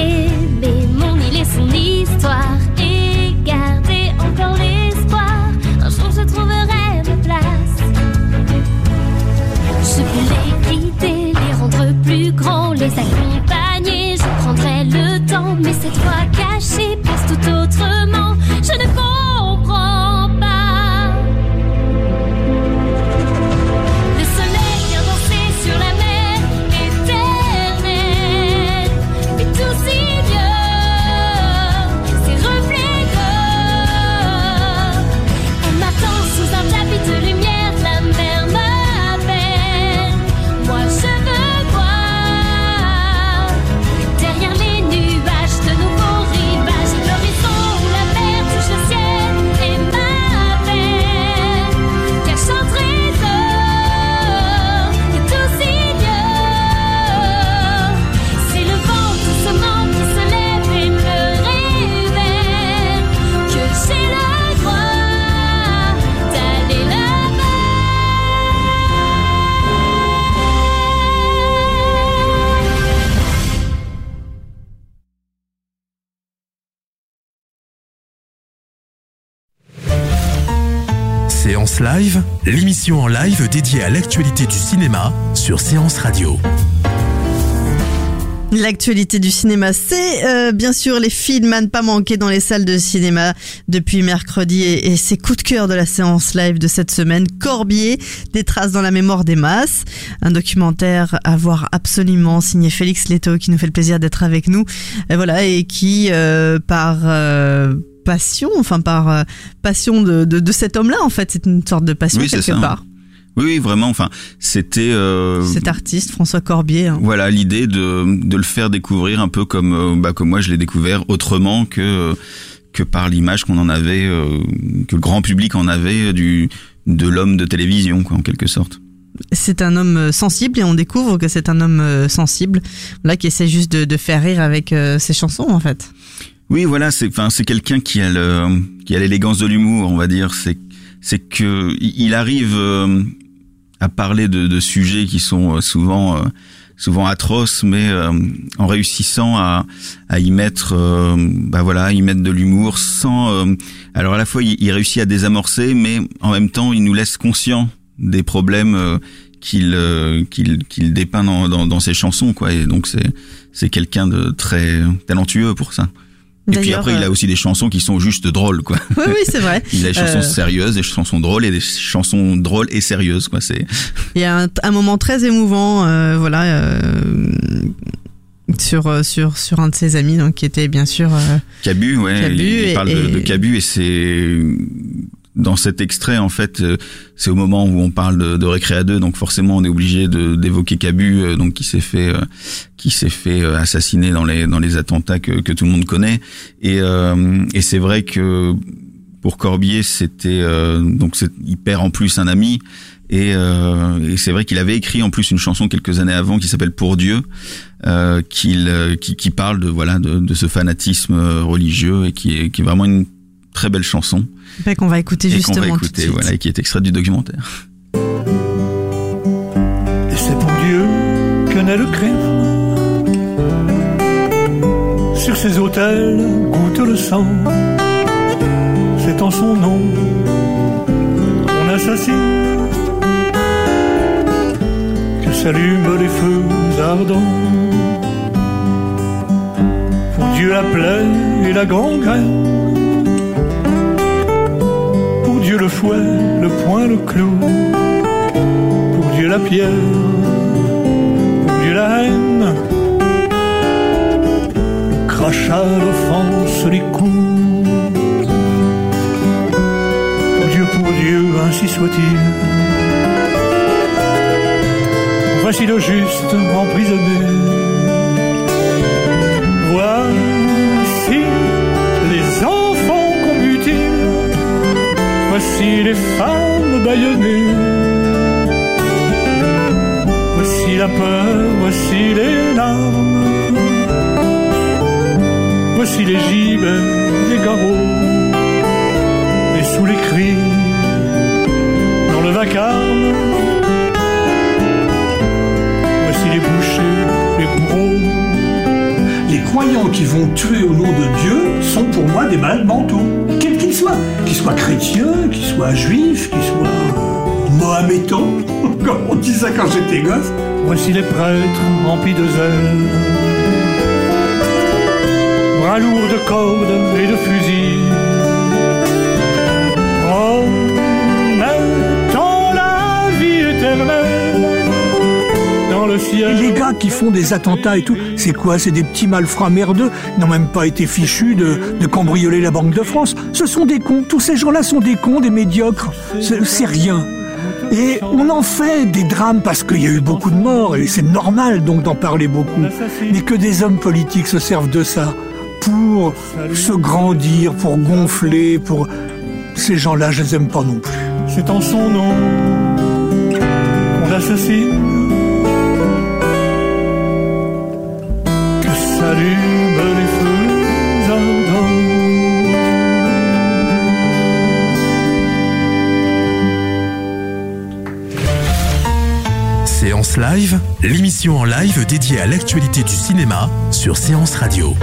[SPEAKER 12] Séance Live, l'émission en live dédiée à l'actualité du cinéma sur Séance Radio.
[SPEAKER 5] L'actualité du cinéma, c'est euh, bien sûr les films à ne pas manquer dans les salles de cinéma depuis mercredi et, et ces coups de cœur de la séance live de cette semaine. Corbier, des traces dans la mémoire des masses, un documentaire à voir absolument signé Félix Leto qui nous fait le plaisir d'être avec nous. Et voilà et qui euh, par euh, passion, enfin par euh, passion de, de, de cet homme-là en fait, c'est une sorte de passion
[SPEAKER 6] Oui,
[SPEAKER 5] quelque
[SPEAKER 6] ça.
[SPEAKER 5] part.
[SPEAKER 6] Oui, oui, vraiment. Enfin, c'était. euh,
[SPEAKER 5] Cet artiste François Corbier. hein.
[SPEAKER 6] Voilà l'idée de, de le faire découvrir un peu comme euh, bah, comme moi je l'ai découvert autrement que que par l'image qu'on en avait euh, que le grand public en avait du de l'homme de télévision quoi en quelque sorte.
[SPEAKER 5] C'est un homme sensible et on découvre que c'est un homme sensible, là qui essaie juste de, de faire rire avec euh, ses chansons en fait.
[SPEAKER 6] Oui, voilà, c'est enfin c'est quelqu'un qui a le qui a l'élégance de l'humour, on va dire. C'est c'est que il arrive euh, à parler de, de sujets qui sont euh, souvent euh, souvent atroces, mais euh, en réussissant à à y mettre bah voilà, y mettre de l'humour sans. alors à la fois il, il réussit à désamorcer, mais en même temps il nous laisse conscients des problèmes. qu'il qu'il qu'il dépeint dans, dans, dans ses chansons quoi et donc c'est c'est quelqu'un de très talentueux pour ça et puis après, il
[SPEAKER 5] euh,
[SPEAKER 6] a aussi des chansons qui sont juste drôles, quoi.
[SPEAKER 5] Oui, oui, c'est vrai.
[SPEAKER 6] il a des chansons
[SPEAKER 5] Euh,
[SPEAKER 6] sérieuses, des chansons drôles et des chansons drôles et sérieuses, quoi. C'est
[SPEAKER 5] Il y a un, un moment très émouvant, euh, voilà, euh, sur euh, sur sur un de ses amis, donc qui était bien sûr. euh,
[SPEAKER 6] Cabu, ouais.
[SPEAKER 5] Cabu
[SPEAKER 6] il, il
[SPEAKER 5] et-
[SPEAKER 6] parle de Cabu et c'est dans cet extrait, en fait, euh, c'est au moment où on parle de, de Récréa 2, donc forcément on est obligé d'évoquer Cabu, euh, donc qui s'est fait euh, qui s'est fait assassiner dans les dans les attentats que que tout le monde connaît. Et euh, et c'est vrai que pour Corbier, c'était euh, donc il perd en plus un ami. Et, euh, et c'est vrai qu'il avait écrit en plus une chanson quelques années avant qui s'appelle Pour Dieu, qu'il, qui, qui parle de voilà de, de ce fanatisme religieux et qui est, qui est vraiment une très belle chanson
[SPEAKER 5] bah, qu'on va écouter
[SPEAKER 6] et qu'on
[SPEAKER 5] justement
[SPEAKER 6] va écouter, voilà, et qui est extrait du documentaire.
[SPEAKER 8] Et c'est pour Dieu que naît le crime. Sur ces autels goûte le sang. C'est en son nom qu'on assassine. Que s'allument les feux ardents. Pour Dieu la plaie et la gangrène. Dieu le fouet, le poing, le clou. Pour Dieu la pierre, pour Dieu la haine, le crachat, l'offense, les coups. Pour Dieu, pour Dieu, ainsi soit-il. Voici le juste emprisonné. Voici Voici les femmes bâillonnées. Voici la peur, voici les larmes. Voici les gibes, les garrots, et sous les cris, dans le vacarme,
[SPEAKER 7] croyants qui vont tuer au nom de Dieu sont pour moi des malades mentaux, quels qu'ils soient, qu'ils soient chrétiens, qu'ils soient juifs, qu'ils soient mohamétans, comme on ça quand j'étais gosse.
[SPEAKER 8] Voici les prêtres remplis de zèle, bras lourds de cordes et de fusils.
[SPEAKER 7] Les gars qui font des attentats et tout, c'est quoi? C'est des petits malfrats merdeux? Ils n'ont même pas été fichus de, de cambrioler la Banque de France. Ce sont des cons. Tous ces gens-là sont des cons, des médiocres. C'est c'est rien. Et on en fait des drames parce qu'il y a eu beaucoup de morts et c'est normal donc d'en parler beaucoup. Mais que des hommes politiques se servent de ça pour se grandir, pour gonfler, pour... Ces gens-là, je les aime pas non plus.
[SPEAKER 8] C'est en son nom qu'on assassine,
[SPEAKER 12] Live, l'émission en live dédiée à l'actualité du cinéma sur Séance Radio.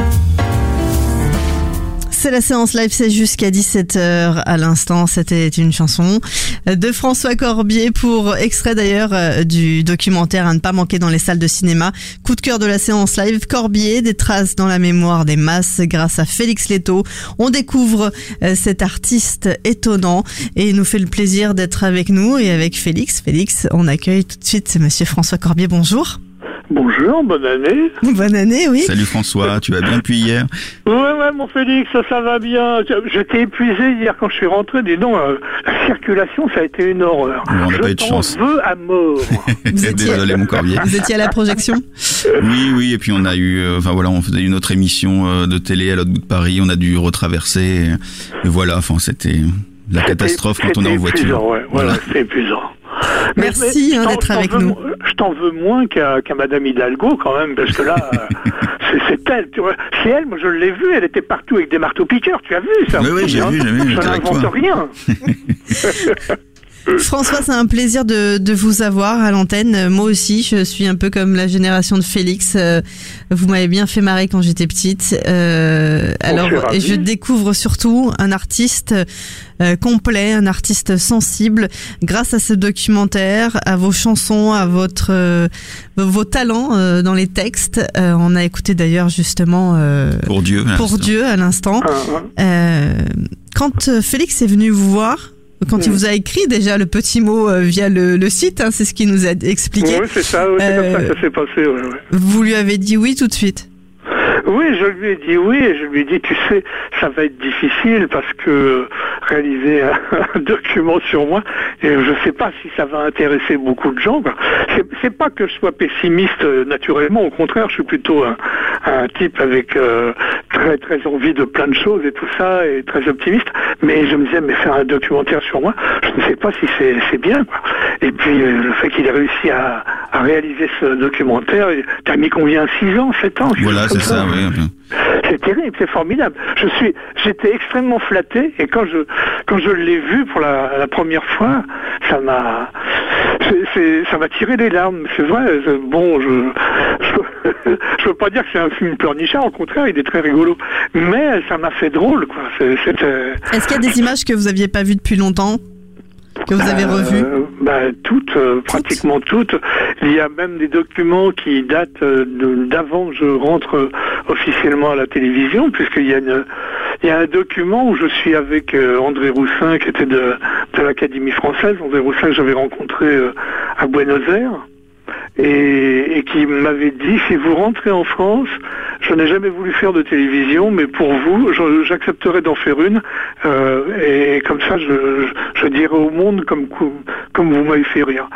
[SPEAKER 5] C'est la séance live, c'est jusqu'à 17h à l'instant. C'était une chanson de François Corbier pour extrait d'ailleurs euh, du documentaire à ne pas manquer dans les salles de cinéma. Coup de cœur de la séance live, Corbier, des traces dans la mémoire des masses grâce à Félix Leto. On découvre euh, cet artiste étonnant et il nous fait le plaisir d'être avec nous et avec Félix. Félix, on accueille tout de suite Monsieur François Corbier. Bonjour.
[SPEAKER 13] Bonjour, bonne année.
[SPEAKER 5] Bonne année, oui.
[SPEAKER 6] Salut François, tu vas bien depuis hier
[SPEAKER 13] Ouais, ouais, mon Félix, ça, ça va bien. J'étais épuisé hier quand je suis rentré. Dis donc, euh, la circulation, ça a été une horreur.
[SPEAKER 6] On n'a pas eu de chance.
[SPEAKER 13] veux à mort.
[SPEAKER 6] Désolé mon Corbier.
[SPEAKER 5] Vous étiez à la projection
[SPEAKER 6] Oui, oui, et puis on a eu, euh, enfin voilà, on faisait une autre émission euh, de télé à l'autre bout de Paris, on a dû retraverser, et, et voilà, enfin c'était la catastrophe quand on est en
[SPEAKER 13] C'était
[SPEAKER 6] voiture.
[SPEAKER 13] épuisant, ouais, voilà, c'est épuisant.
[SPEAKER 5] Merci, hein, d'être avec
[SPEAKER 13] veux
[SPEAKER 5] nous.
[SPEAKER 13] Je t'en veux moins qu'à Madame Hidalgo quand même, parce que là, euh, c'est- elle. C'est elle, moi je l'ai vue, elle était partout avec des marteaux piqueurs, tu as vu ça
[SPEAKER 6] Oui, oui, j'ai
[SPEAKER 13] hein
[SPEAKER 6] vu, j'ai vu,
[SPEAKER 13] Je n'invente rien.
[SPEAKER 5] François, c'est un plaisir de, de vous avoir à l'antenne. Moi aussi, je suis un peu comme la génération de Félix. Euh, Vous m'avez bien fait marrer quand j'étais petite. Euh, alors, et je découvre surtout un artiste euh, complet, un artiste sensible, grâce à ce documentaire, à vos chansons, à votre euh, vos talents euh, dans les textes. Euh, on a écouté d'ailleurs justement euh,
[SPEAKER 6] Pour Dieu.
[SPEAKER 5] pour. Dieu à l'instant.
[SPEAKER 13] Ah,
[SPEAKER 5] Euh, quand Félix est venu vous voir, quand il
[SPEAKER 13] Mm.
[SPEAKER 5] vous a écrit déjà le petit mot euh, via le, le site, hein, c'est ce qu'il nous a expliqué,
[SPEAKER 13] Oui, c'est ça, oui, c'est comme ça que ça s'est passé. ouais, ouais.
[SPEAKER 5] vous lui avez dit oui tout de suite?
[SPEAKER 13] Oui, je lui ai dit oui et je lui ai dit, tu sais, ça va être difficile parce que réaliser un, document sur moi, et je sais pas si ça va intéresser beaucoup de gens. C'est- pas que je sois pessimiste euh, naturellement, au contraire, je suis plutôt un, type avec euh, très très envie de plein de choses et tout ça, et très optimiste. Mais je me disais, mais faire un documentaire sur moi, je ne sais pas si c'est bien. Et puis euh, le fait qu'il ait réussi à, à réaliser ce documentaire, t'as mis combien 6 ans, 7 ans
[SPEAKER 6] Voilà, c'est ça, oui.
[SPEAKER 13] c'est terrible, c'est formidable. Je suis, j'étais extrêmement flatté et quand je, quand je l'ai vu pour la, la première fois, ça m'a, ça m'a tiré des larmes. C'est vrai. Bon, je, je, je veux pas dire que c'est un film pleurnichard. Au contraire, il est très rigolo. Mais ça m'a fait drôle, quoi.
[SPEAKER 5] Est-ce qu'il y a des images que vous aviez pas vues depuis longtemps, que vous avez revues
[SPEAKER 13] Euh, bah, toutes, euh, pratiquement toutes. Il y a même des documents qui datent euh, d'avant que je rentre officiellement à la télévision, puisqu'il y a une, il y a un document où je suis avec André Roussin, qui était de, de l'Académie française. André Roussin que j'avais rencontré à Buenos Aires. Et, et qui m'avait dit si vous rentrez en France, je n'ai jamais voulu faire de télévision, mais pour vous, j'accepterai d'en faire une. euh, et comme ça, je, dirai au monde comme, comme vous m'avez fait rire.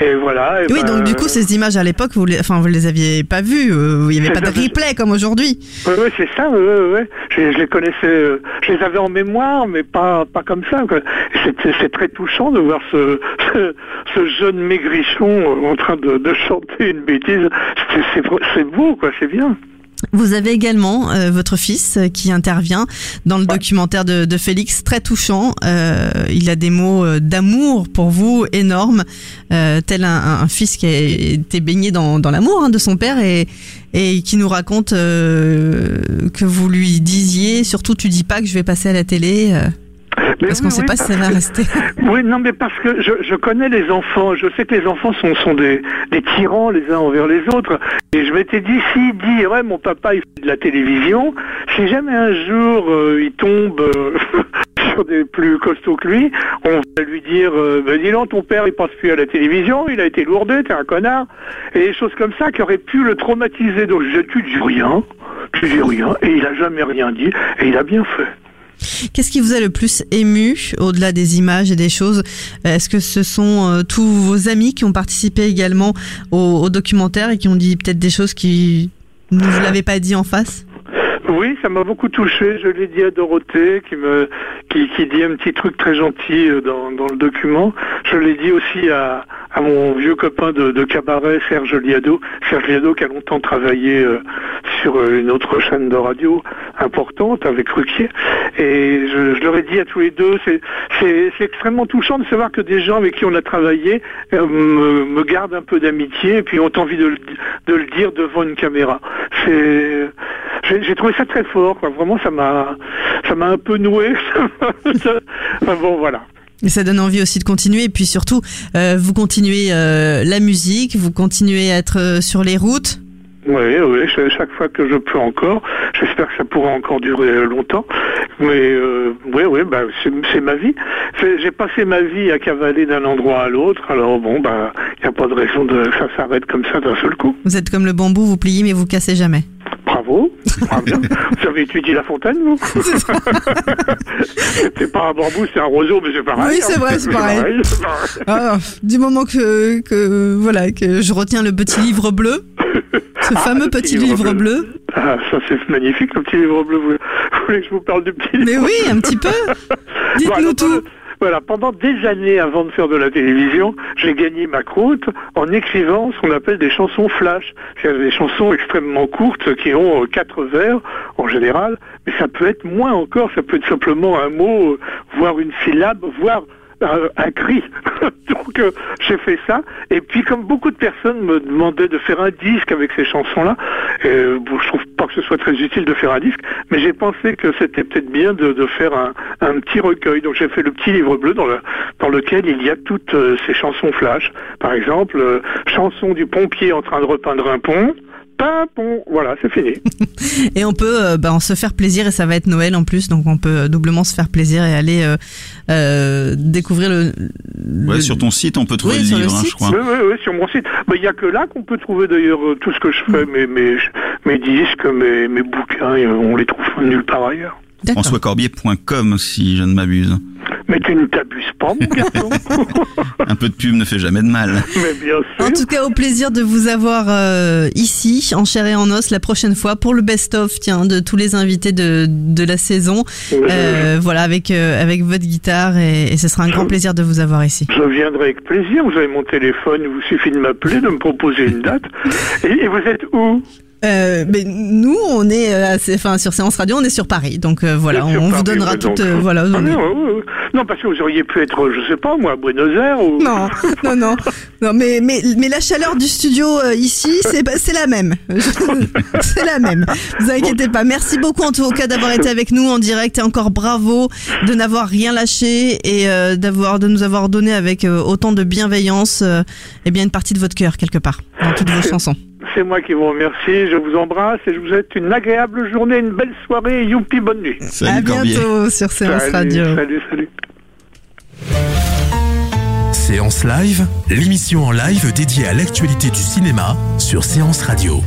[SPEAKER 13] Et voilà. et
[SPEAKER 5] Oui,
[SPEAKER 13] ben,
[SPEAKER 5] donc du coup, ces images à l'époque, vous les, enfin, vous les aviez pas vues. euh, Il y avait pas de replay comme aujourd'hui.
[SPEAKER 13] Oui, ouais, c'est ça, ouais, ouais. Je, je les connaissais, euh, je les avais en mémoire, mais pas, pas comme ça. C'est très touchant de voir ce, ce, ce jeune maigrichon en train de, de chanter une bêtise. C'est- beau, quoi, c'est bien.
[SPEAKER 5] Vous avez également euh, votre fils euh, qui intervient dans le documentaire de, de Félix, très touchant. Euh, il a des mots d'amour pour vous énormes, euh, tel un, fils qui a été baigné dans, dans l'amour hein, de son père et, et qui nous raconte que vous lui disiez, surtout tu dis pas que je vais passer à la télé, parce qu'on
[SPEAKER 13] oui,
[SPEAKER 5] sait
[SPEAKER 13] oui,
[SPEAKER 5] pas si ça va
[SPEAKER 13] que-
[SPEAKER 5] rester.
[SPEAKER 13] Oui, non, mais parce que je, je connais les enfants. Je sais que les enfants sont, sont des, des tyrans les uns envers les autres. Et je m'étais dit, s'il dit, ouais, mon papa, il fait de la télévision, si jamais un jour euh, il tombe euh, sur des plus costauds que lui, on va lui dire, euh, ben, dis donc, ton père, il passe plus à la télévision, il a été lourdé, t'es un connard. Et des choses comme ça qui auraient pu le traumatiser. Donc je tu dis rien, tu dis rien. Et il a jamais rien dit. Et il a bien fait.
[SPEAKER 5] Qu'est-ce qui vous a le plus ému au-delà des images et des choses Euh, Est-ce que ce sont euh, tous vos amis qui ont participé également au, au documentaire et qui ont dit peut-être des choses qui ne vous l'avez pas dit en face?
[SPEAKER 13] Oui, ça m'a beaucoup touché. Je l'ai dit à Dorothée, qui me, qui, dit un petit truc très gentil euh, dans, dans le document. Je l'ai dit aussi à, à mon vieux copain de, cabaret, Serge Liado. Serge Liado qui a longtemps travaillé euh, sur euh, une autre chaîne de radio importante avec Ruquier. Et je, leur ai dit à tous les deux, c'est, extrêmement touchant de savoir que des gens avec qui on a travaillé me, me gardent un peu d'amitié et puis ont envie de, le- de le dire devant une caméra. J'ai trouvé ça très fort. Quoi. Vraiment, ça m'a, ça m'a un peu noué. enfin, bon, voilà.
[SPEAKER 5] Et ça donne envie aussi de continuer. Et puis surtout, euh, vous continuez euh, la musique, vous continuez à être euh, sur les routes.
[SPEAKER 13] Oui, oui, ch- chaque fois que je peux encore. J'espère que ça pourra encore durer longtemps. Mais euh, oui, oui, bah, c'est ma vie. J'ai passé ma vie à cavaler d'un endroit à l'autre. Alors bon, bah, il n'y a pas de raison de que ça s'arrête comme ça d'un seul coup.
[SPEAKER 5] Vous êtes comme le bambou, vous pliez mais vous cassez jamais.
[SPEAKER 13] Bravo. Bravo. vous avez étudié La Fontaine, vous C'est pas un bambou, c'est un roseau, mais c'est pareil.
[SPEAKER 5] Oui, c'est
[SPEAKER 13] hein.
[SPEAKER 5] vrai, c'est pareil. Ah, du moment que, que voilà que je retiens le petit livre bleu, ce fameux
[SPEAKER 13] le
[SPEAKER 5] petit
[SPEAKER 13] petit livre
[SPEAKER 5] livre
[SPEAKER 13] bleu.
[SPEAKER 5] bleu.
[SPEAKER 13] Ah, ça c'est magnifique, le petit livre bleu. Vous, voulez que je vous parle du petit livre
[SPEAKER 5] Mais oui, un petit peu. Dites-nous
[SPEAKER 13] alors,
[SPEAKER 5] tout.
[SPEAKER 13] Voilà, pendant des années avant de faire de la télévision, j'ai gagné ma croûte en écrivant ce qu'on appelle des chansons flash. C'est des chansons extrêmement courtes qui ont euh, quatre vers en général, mais ça peut être moins encore, ça peut être simplement un mot, euh, voire une syllabe, voire un, un cri. Donc euh, j'ai fait ça. Et puis comme beaucoup de personnes me demandaient de faire un disque avec ces chansons-là, euh, je trouve pas que ce soit très utile de faire un disque, mais j'ai pensé que c'était peut-être bien de, de faire un, un petit recueil. Donc j'ai fait le petit livre bleu dans, le, dans lequel il y a toutes euh, ces chansons flash. Par exemple, euh, chanson du pompier en train de repeindre un pont. Pimpon, voilà, c'est fini.
[SPEAKER 5] Et on peut euh, bah, se faire plaisir et ça va être Noël en plus, donc on peut doublement se faire plaisir et aller euh, euh, découvrir le.
[SPEAKER 6] Ouais, sur ton site, on peut trouver
[SPEAKER 5] Oui,
[SPEAKER 6] le
[SPEAKER 5] sur le
[SPEAKER 6] livre, hein,
[SPEAKER 5] site.
[SPEAKER 6] je crois.
[SPEAKER 13] Oui, oui, oui, sur mon site. Bah, Il n'y a que là qu'on peut trouver d'ailleurs tout ce que je fais, mes, mes, mes disques, mes, mes bouquins, et, on les trouve nulle part ailleurs.
[SPEAKER 6] FrançoisCorbier.com si je ne m'abuse.
[SPEAKER 13] Mais tu ne t'abuses pas, mon garçon.
[SPEAKER 6] Un peu de pub ne fait jamais de mal.
[SPEAKER 13] Mais bien sûr.
[SPEAKER 5] En tout cas, au plaisir de vous avoir euh, ici, en chair et en os, la prochaine fois pour le best-of, tiens, de tous les invités de, de la saison. Euh, voilà, avec euh, avec votre guitare et, et ce sera un grand plaisir de vous avoir ici.
[SPEAKER 13] Je viendrai avec plaisir. Vous avez mon téléphone, il vous suffit de m'appeler, de me proposer une date. Et, et vous êtes où?
[SPEAKER 5] Euh, mais nous, on est, euh, enfin, sur Séance Radio, on est sur Paris, donc euh, voilà, on, vous donnera
[SPEAKER 13] ouais,
[SPEAKER 5] toute,
[SPEAKER 13] donc,
[SPEAKER 5] euh, voilà.
[SPEAKER 13] Ah,
[SPEAKER 5] on est-
[SPEAKER 13] non, ouais, ouais. Non, parce que vous auriez pu être, je sais pas, moi, à Buenos Aires ou...
[SPEAKER 5] Non, non, non, non, mais mais mais la chaleur du studio euh, ici, c'est la même, c'est la même. Vous inquiétez pas. Merci beaucoup en tout cas d'avoir été avec nous en direct et encore bravo de n'avoir rien lâché et euh, d'avoir de nous avoir donné avec euh, autant de bienveillance, euh, eh bien une partie de votre cœur quelque part dans toutes vos chansons.
[SPEAKER 13] C'est moi qui vous remercie, je vous embrasse et je vous souhaite une agréable journée, une belle soirée, youpi, bonne nuit.
[SPEAKER 5] à bientôt sur Séance
[SPEAKER 13] Salut,
[SPEAKER 5] Radio.
[SPEAKER 13] Salut, salut.
[SPEAKER 12] Séance Live, l'émission en live dédiée à l'actualité du cinéma sur Séance Radio.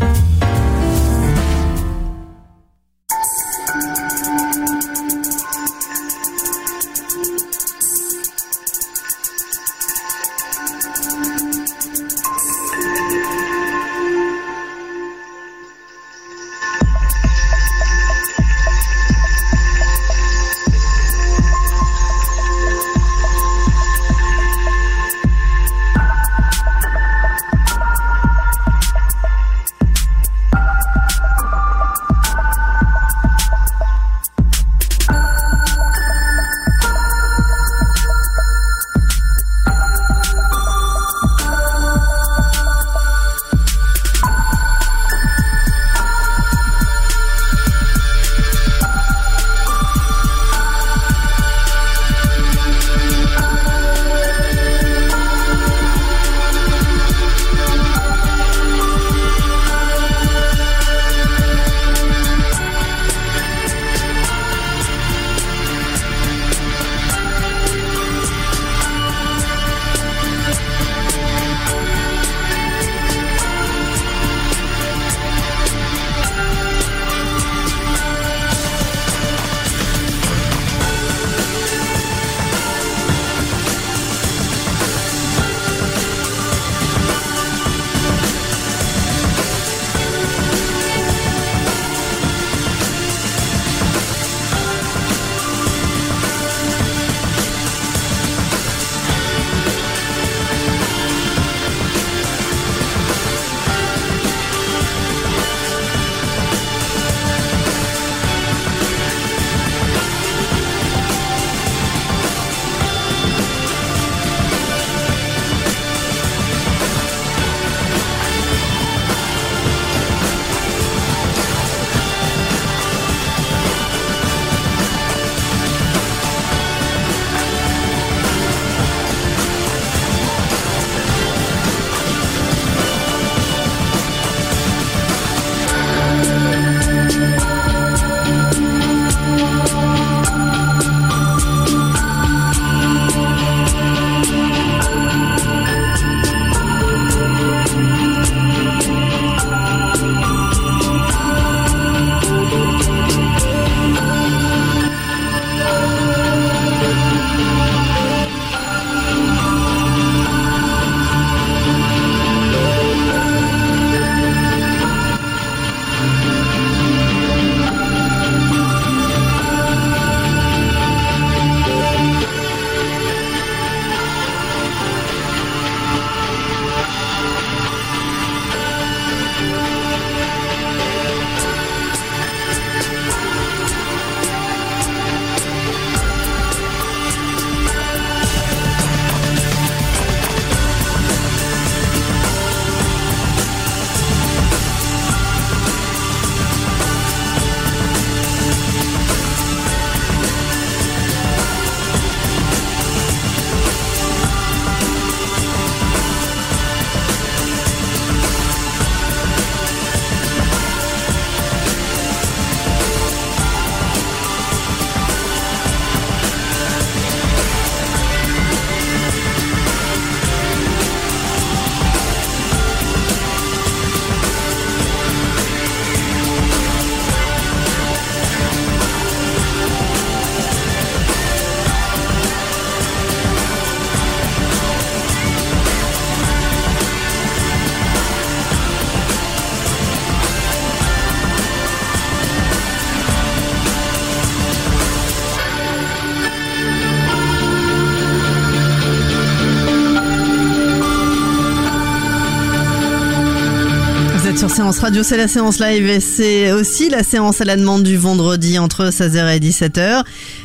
[SPEAKER 5] Radio, c'est la séance live et c'est aussi la séance à la demande du vendredi entre 16h et 17h.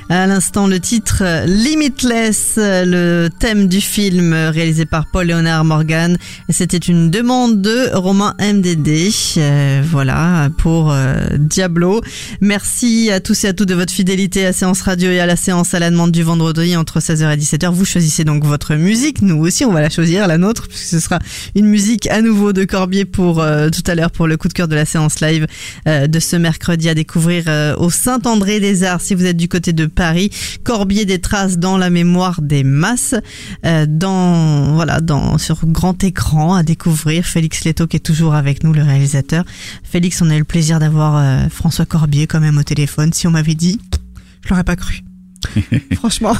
[SPEAKER 5] À l'instant, le titre Limitless, le thème du film réalisé par Paul Léonard Morgan. C'était une demande de Romain MDD. Euh, voilà, pour euh, Diablo. Merci à tous et à toutes de votre fidélité à Séance Radio et à la séance à la demande du vendredi entre 16h et 17h. Vous choisissez donc votre musique. Nous aussi, on va la choisir, la nôtre, puisque ce sera une musique à nouveau de Corbier pour euh, tout à l'heure pour le coup de cœur de la séance live euh, de ce mercredi à découvrir euh, au Saint-André des Arts si vous êtes du côté de Paris. Corbier des traces dans la mémoire des masses, euh, dans voilà, dans sur grand écran à découvrir. Félix Leto qui est toujours avec nous, le réalisateur. Félix, on a eu le plaisir d'avoir François Corbier quand même au téléphone. Si on m'avait dit, je l'aurais pas cru. Franchement.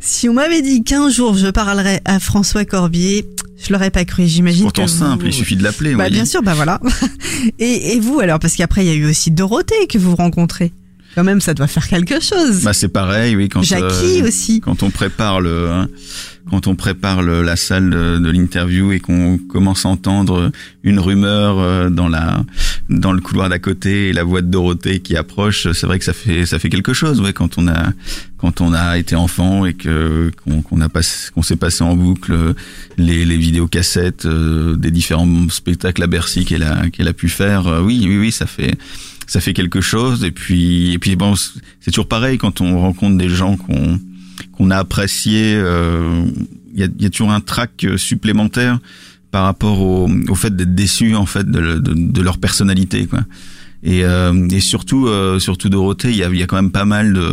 [SPEAKER 5] Si on m'avait dit qu'un jour je parlerais à François Corbier, je l'aurais pas cru. J'imagine
[SPEAKER 6] Pourtant
[SPEAKER 5] que vous-
[SPEAKER 6] simple, il suffit de l'appeler.
[SPEAKER 5] Bah, bien sûr, bah voilà. Et, et vous alors, parce qu'après il y a eu aussi Dorothée que vous rencontrez. Quand même, ça doit faire quelque chose.
[SPEAKER 6] Bah c'est pareil, oui. Quand
[SPEAKER 5] Jackie
[SPEAKER 6] euh,
[SPEAKER 5] aussi.
[SPEAKER 6] Quand on prépare le, hein, quand on prépare la salle de, l'interview et qu'on commence à entendre une rumeur euh, dans la, dans le couloir d'à côté et la voix de Dorothée qui approche, c'est vrai que ça fait, ça fait quelque chose, ouais. Quand on a, quand on a été enfant et que qu'on a qu'on s'est passé en boucle les, les vidéocassettes euh, des différents spectacles à Bercy qu'elle a, qu'elle a pu faire. euh, oui, oui, oui, ça fait ça fait quelque chose et puis et puis bon c'est toujours pareil quand on rencontre des gens qu'on qu'on a apprécié euh, il y, a, il y a toujours un trac euh, supplémentaire par rapport au, au fait d'être déçu en fait de, de, de leur personnalité quoi. Et, euh, et surtout euh, surtout Dorothée il y a, y a quand même pas mal de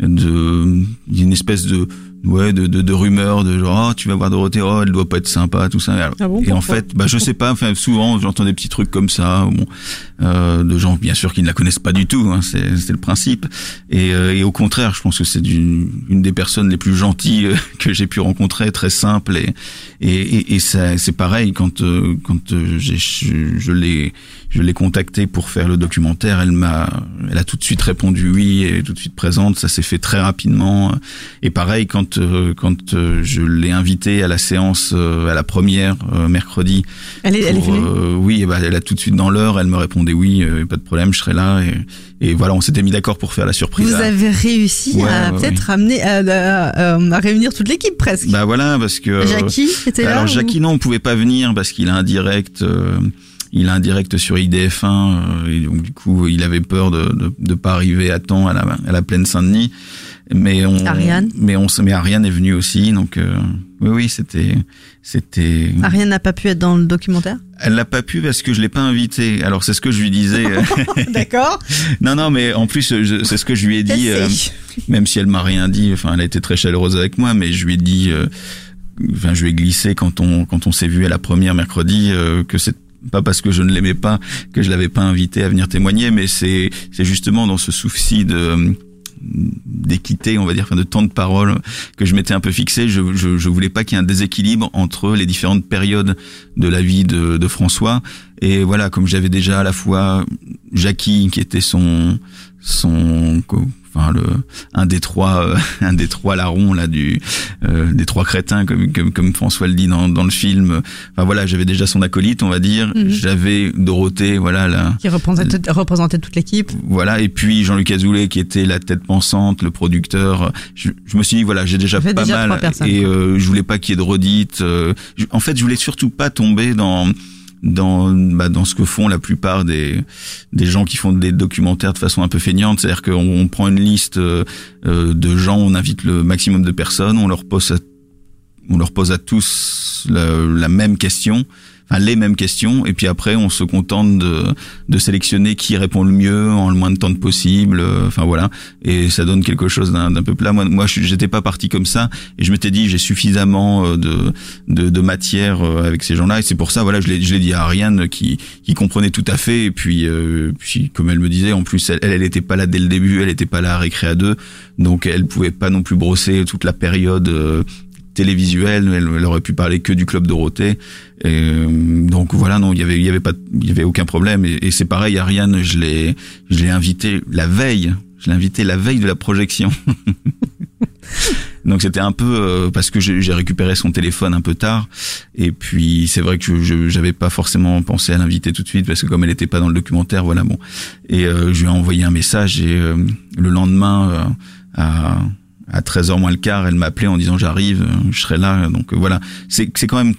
[SPEAKER 6] de y une espèce de ouais de, de, de rumeurs de genre oh, tu vas voir Dorothée oh elle doit pas être sympa tout ça.
[SPEAKER 5] Ah bon,
[SPEAKER 6] et en fait bah je sais pas enfin souvent j'entends des petits trucs comme ça bon euh, de gens bien sûr qui ne la connaissent pas du tout hein, c'est c'est le principe. Et, euh, et au contraire je pense que c'est d'une- une des personnes les plus gentilles euh, que j'ai pu rencontrer très simple et et, et, et ça- c'est pareil quand euh, quand euh, j'ai je, je l'ai je l'ai contactée pour faire le documentaire elle m'a elle a tout de suite répondu oui et tout de suite présente ça s'est fait très rapidement et pareil quand euh, quand euh, je l'ai invitée à la séance euh, à la première euh, mercredi
[SPEAKER 5] Elle est, elle est
[SPEAKER 6] pour,
[SPEAKER 5] venue.
[SPEAKER 6] euh, oui, ben, elle a tout de suite dans l'heure, elle me répondait oui, euh, pas de problème, je serai là. Et, et voilà, on s'était mis d'accord pour faire la surprise.
[SPEAKER 5] Vous
[SPEAKER 6] à-
[SPEAKER 5] avez réussi
[SPEAKER 6] Ouais,
[SPEAKER 5] à
[SPEAKER 6] ouais,
[SPEAKER 5] peut-être ramener à, à- à- à réunir toute l'équipe presque.
[SPEAKER 6] Bah voilà, parce que.
[SPEAKER 5] Jackie était là
[SPEAKER 6] Alors
[SPEAKER 5] ou-
[SPEAKER 6] Jackie, non, on pouvait pas venir parce qu'il a un direct. euh, il a un direct sur IDF1 euh, et donc du coup il avait peur de de, de pas arriver à temps à la à la plaine Saint-Denis. Mais on,
[SPEAKER 5] Ariane
[SPEAKER 6] mais on, mais Ariane est venue aussi, donc euh, oui oui c'était c'était.
[SPEAKER 5] Ariane n'a pas pu être dans le documentaire?
[SPEAKER 6] Elle l'a pas pu parce que je l'ai pas invitée. Alors c'est ce que je lui disais. euh,
[SPEAKER 5] D'accord.
[SPEAKER 6] Non, non, mais en plus, c'est ce que je lui ai dit, euh, même si elle m'a rien dit. Enfin, elle a été très chaleureuse avec moi, mais je lui ai dit, euh, enfin, je lui ai glissé quand on quand on s'est vu à la première mercredi euh, que c'est pas parce que je ne l'aimais pas que je l'avais pas invité à venir témoigner, mais c'est c'est justement dans ce souci de d'équité, on va dire, de temps de parole que je m'étais un peu fixé. Je, je, je voulais pas qu'il y ait un déséquilibre entre les différentes périodes de la vie de, de François. Et voilà, comme j'avais déjà à la fois Jackie, qui était son son enfin le un des trois euh, un des trois larrons là du euh, des trois crétins comme comme comme François le dit dans dans le film. Enfin voilà j'avais déjà son acolyte on va dire.
[SPEAKER 5] Mhm.
[SPEAKER 6] j'avais Dorothée voilà la
[SPEAKER 5] Qui représentait, représentait toute l'équipe.
[SPEAKER 6] voilà et puis Jean-Luc Azoulay qui était la tête pensante le producteur. Je, je me suis dit voilà j'ai déjà pas
[SPEAKER 5] déjà
[SPEAKER 6] mal. et euh, je voulais pas qu'il y ait de redites euh, en fait je voulais surtout pas tomber dans dans bah, dans ce que font la plupart des des gens qui font des documentaires de façon un peu feignante. C'est-à-dire qu'on on prend une liste euh, euh, de gens on invite le maximum de personnes on leur pose à, on leur pose à tous la, la même question enfin les mêmes questions et puis après on se contente de, de sélectionner qui répond le mieux en le moins de temps possible euh, enfin voilà. Et ça donne quelque chose d'un peu plat. Moi moi j'étais pas parti comme ça et je m'étais dit j'ai suffisamment euh, de, de de matière euh, avec ces gens-là et c'est pour ça voilà je l'ai je l'ai dit à Ariane qui qui comprenait tout à fait et puis euh, puis comme elle me disait en plus elle elle était pas là dès le début elle était pas là à récré à deux donc elle pouvait pas non plus brosser toute la période euh, télévisuelle, elle, elle aurait pu parler que du club Dorothée. Et, euh, donc voilà, non, il y avait, il y avait pas, il y avait aucun problème. Et, et c'est pareil, Ariane, je l'ai, je l'ai invité la veille. Je l'ai invité la veille de la projection. Donc c'était un peu euh, parce que j'ai récupéré son téléphone un peu tard et puis c'est vrai que je j'avais pas forcément pensé à l'inviter tout de suite parce que comme elle était pas dans le documentaire, voilà bon. Et euh, je lui ai envoyé un message et euh, le lendemain euh, à à 13h moins le quart, elle m'appelait en disant j'arrive, euh, je serai là. Donc euh, voilà, c'est c'est quand même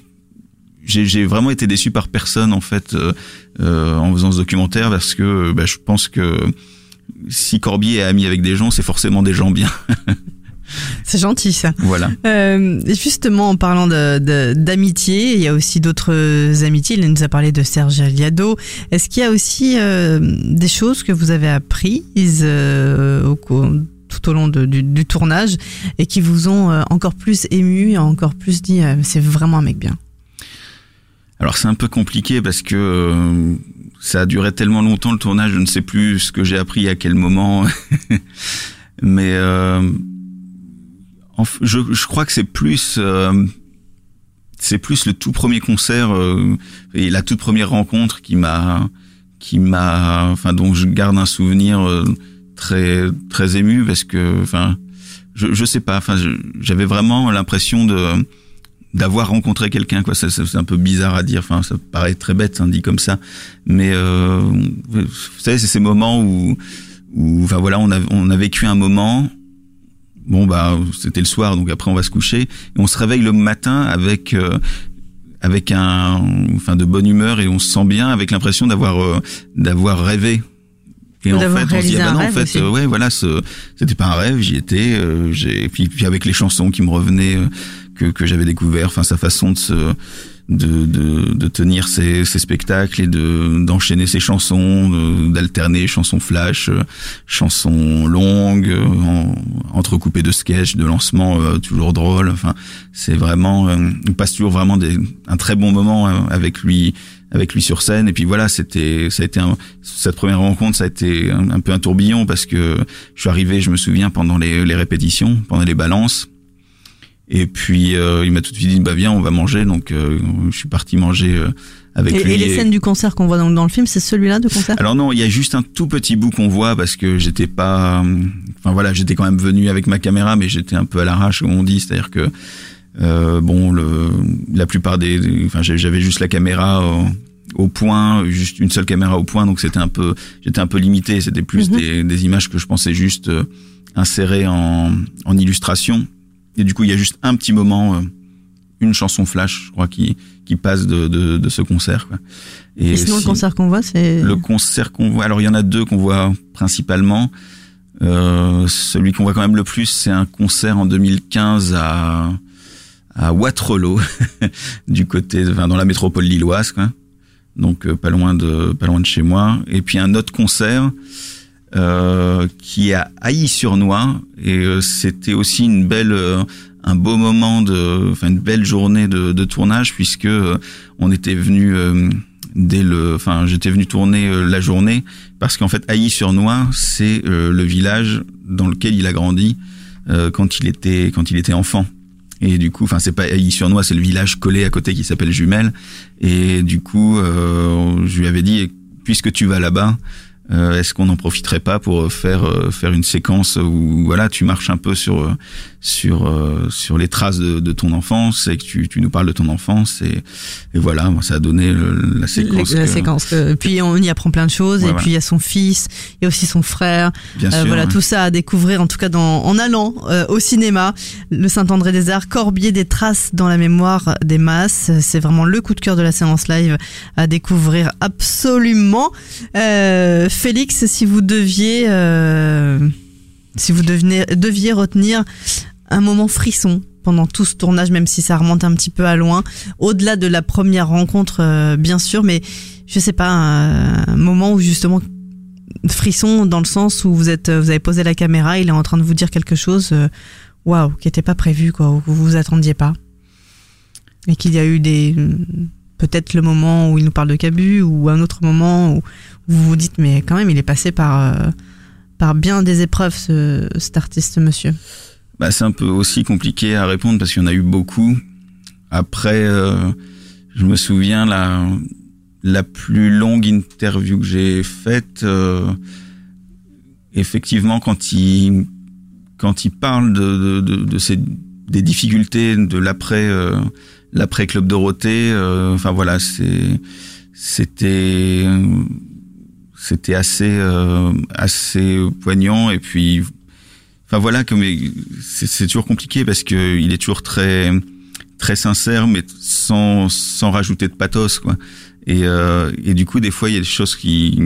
[SPEAKER 6] j'ai vraiment été déçu par personne en fait euh, euh, en faisant ce documentaire parce que bah, je pense que si Corbier est ami avec des gens, c'est forcément des gens bien.
[SPEAKER 5] C'est gentil ça.
[SPEAKER 6] voilà.
[SPEAKER 5] Euh, justement, en parlant de- de- d'amitié, il y a aussi d'autres amitiés. Il nous a parlé de Serge Aliado. Est-ce qu'il y a aussi euh, des choses que vous avez apprises euh, au cours- tout au long du, tournage et qui vous ont euh, encore plus ému encore plus dit euh, c'est vraiment un mec bien
[SPEAKER 6] Alors c'est un peu compliqué parce que euh, ça a duré tellement longtemps le tournage, je ne sais plus ce que j'ai appris à quel moment. Mais je, crois que c'est plus c'est plus le tout premier concert et la toute première rencontre qui m'a qui m'a enfin dont je garde un souvenir très très ému parce que enfin je je sais pas enfin j'avais vraiment l'impression de d'avoir rencontré quelqu'un quoi. C'est un peu bizarre à dire enfin ça paraît très bête hein, dit comme ça. Mais euh, vous savez c'est ces moments où où enfin voilà on a on a vécu un moment. Bon bah c'était le soir donc après on va se coucher. Et on se réveille le matin avec euh, avec un enfin de bonne humeur et on se sent bien avec l'impression d'avoir euh, d'avoir rêvé et
[SPEAKER 5] Ou
[SPEAKER 6] en fait, on se dit, ah bah non, en fait,
[SPEAKER 5] aussi.
[SPEAKER 6] euh, ouais, voilà, ce, c'était pas un rêve, j'y étais, euh, j'ai, puis, puis avec les chansons qui me revenaient, euh, que, que j'avais découvert, enfin, sa façon de se, de, de, de tenir ses, ses spectacles et de, d'enchaîner ses chansons, d'alterner chansons flash, euh, chansons longues, en- entrecoupées de sketchs, de lancements, euh, toujours drôles, enfin, c'est vraiment, on passe toujours vraiment des, un très bon moment avec lui, avec lui sur scène. Et puis voilà c'était ça a été un, cette première rencontre ça a été un, un peu un tourbillon parce que je suis arrivé je me souviens pendant les, les répétitions pendant les balances. Et puis euh, il m'a tout de suite dit bah viens on va manger. Donc euh, je suis parti manger euh, avec
[SPEAKER 5] et,
[SPEAKER 6] lui
[SPEAKER 5] et les scènes du concert qu'on voit dans, dans le film, c'est celui-là de concert?
[SPEAKER 6] Alors non, il y a juste un tout petit bout qu'on voit parce que j'étais pas, enfin voilà, j'étais quand même venu avec ma caméra, mais j'étais un peu à l'arrache, comme on dit, c'est-à-dire que euh, bon, le, la plupart des, enfin j'avais juste la caméra au, au point, juste une seule caméra au point, donc c'était un peu, j'étais un peu limité. C'était plus
[SPEAKER 5] Mhm.
[SPEAKER 6] des, des images que je pensais juste euh, insérer en, en illustration. Et du coup, il y a juste un petit moment, euh, une chanson flash, je crois, qui qui passe de, de, de ce concert. Quoi.
[SPEAKER 5] Et, sinon, le concert qu'on voit, c'est.
[SPEAKER 6] le concert qu'on voit, alors il y en a deux qu'on voit principalement. Euh, celui qu'on voit quand même le plus, c'est un concert en 2015 à à Waterloo, du côté, enfin, dans la métropole lilloise, quoi. Donc euh, pas loin de pas loin de chez moi. Et puis un autre concert euh, qui est à Hailly-sur-Noix et euh, c'était aussi une belle un beau moment de enfin une belle journée de, tournage puisque on était venu dès le enfin j'étais venu tourner la journée parce qu'en fait Hailly-sur-Noix c'est le village dans lequel il a grandi quand il était quand il était enfant et du coup, enfin, c'est pas Hailly-sur-Noix, c'est le village collé à côté qui s'appelle Jumelles. Et du coup, euh, je lui avais dit, puisque tu vas là-bas, euh, est-ce qu'on n'en profiterait pas pour faire euh, faire une séquence où voilà, tu marches un peu sur euh, sur euh, sur les traces de, de ton enfance et que tu, tu nous parles de ton enfance et, et voilà, ça a donné le- la séquence.
[SPEAKER 5] la
[SPEAKER 6] que-
[SPEAKER 5] séquence. que- puis on y apprend plein de choses.
[SPEAKER 6] Ouais,
[SPEAKER 5] et
[SPEAKER 6] voilà.
[SPEAKER 5] puis il y a son fils, il y a aussi son frère.
[SPEAKER 6] Bien
[SPEAKER 5] Euh,
[SPEAKER 6] sûr,
[SPEAKER 5] voilà tout ça à découvrir en tout cas dans, en allant euh, au cinéma. Le Saint-André des Arts, Corbier des traces dans la mémoire des masses. C'est vraiment le coup de cœur de la séance live à découvrir absolument. Euh, Félix, si vous deviez, euh, si vous deviez retenir un moment frisson pendant tout ce tournage, même si ça remonte un petit peu à loin, au-delà de la première rencontre, euh, bien sûr, mais je sais pas, un, un moment où justement frisson dans le sens où vous êtes, vous avez posé la caméra, il est en train de vous dire quelque chose, euh, waouh, qui n'était pas prévu, quoi, ou que vous vous attendiez pas, et qu'il y a eu des, peut-être le moment où il nous parle de Cabu, ou un autre moment où vous vous dites, mais quand même, il est passé par, euh, par bien des épreuves, ce, cet artiste, monsieur.
[SPEAKER 6] Bah, c'est un peu aussi compliqué à répondre parce qu'il y en a eu beaucoup. Après, euh, je me souviens la la plus longue interview que j'ai faite, euh, effectivement, quand il quand il parle de, de, de, des difficultés de l'après l'après Club Dorothée, euh, enfin voilà, c'est c'était c'était assez euh, assez poignant et puis enfin voilà comme c'est c'est toujours compliqué parce que il est toujours très très sincère mais sans sans rajouter de pathos quoi. Et euh, et du coup des fois il y a des choses qui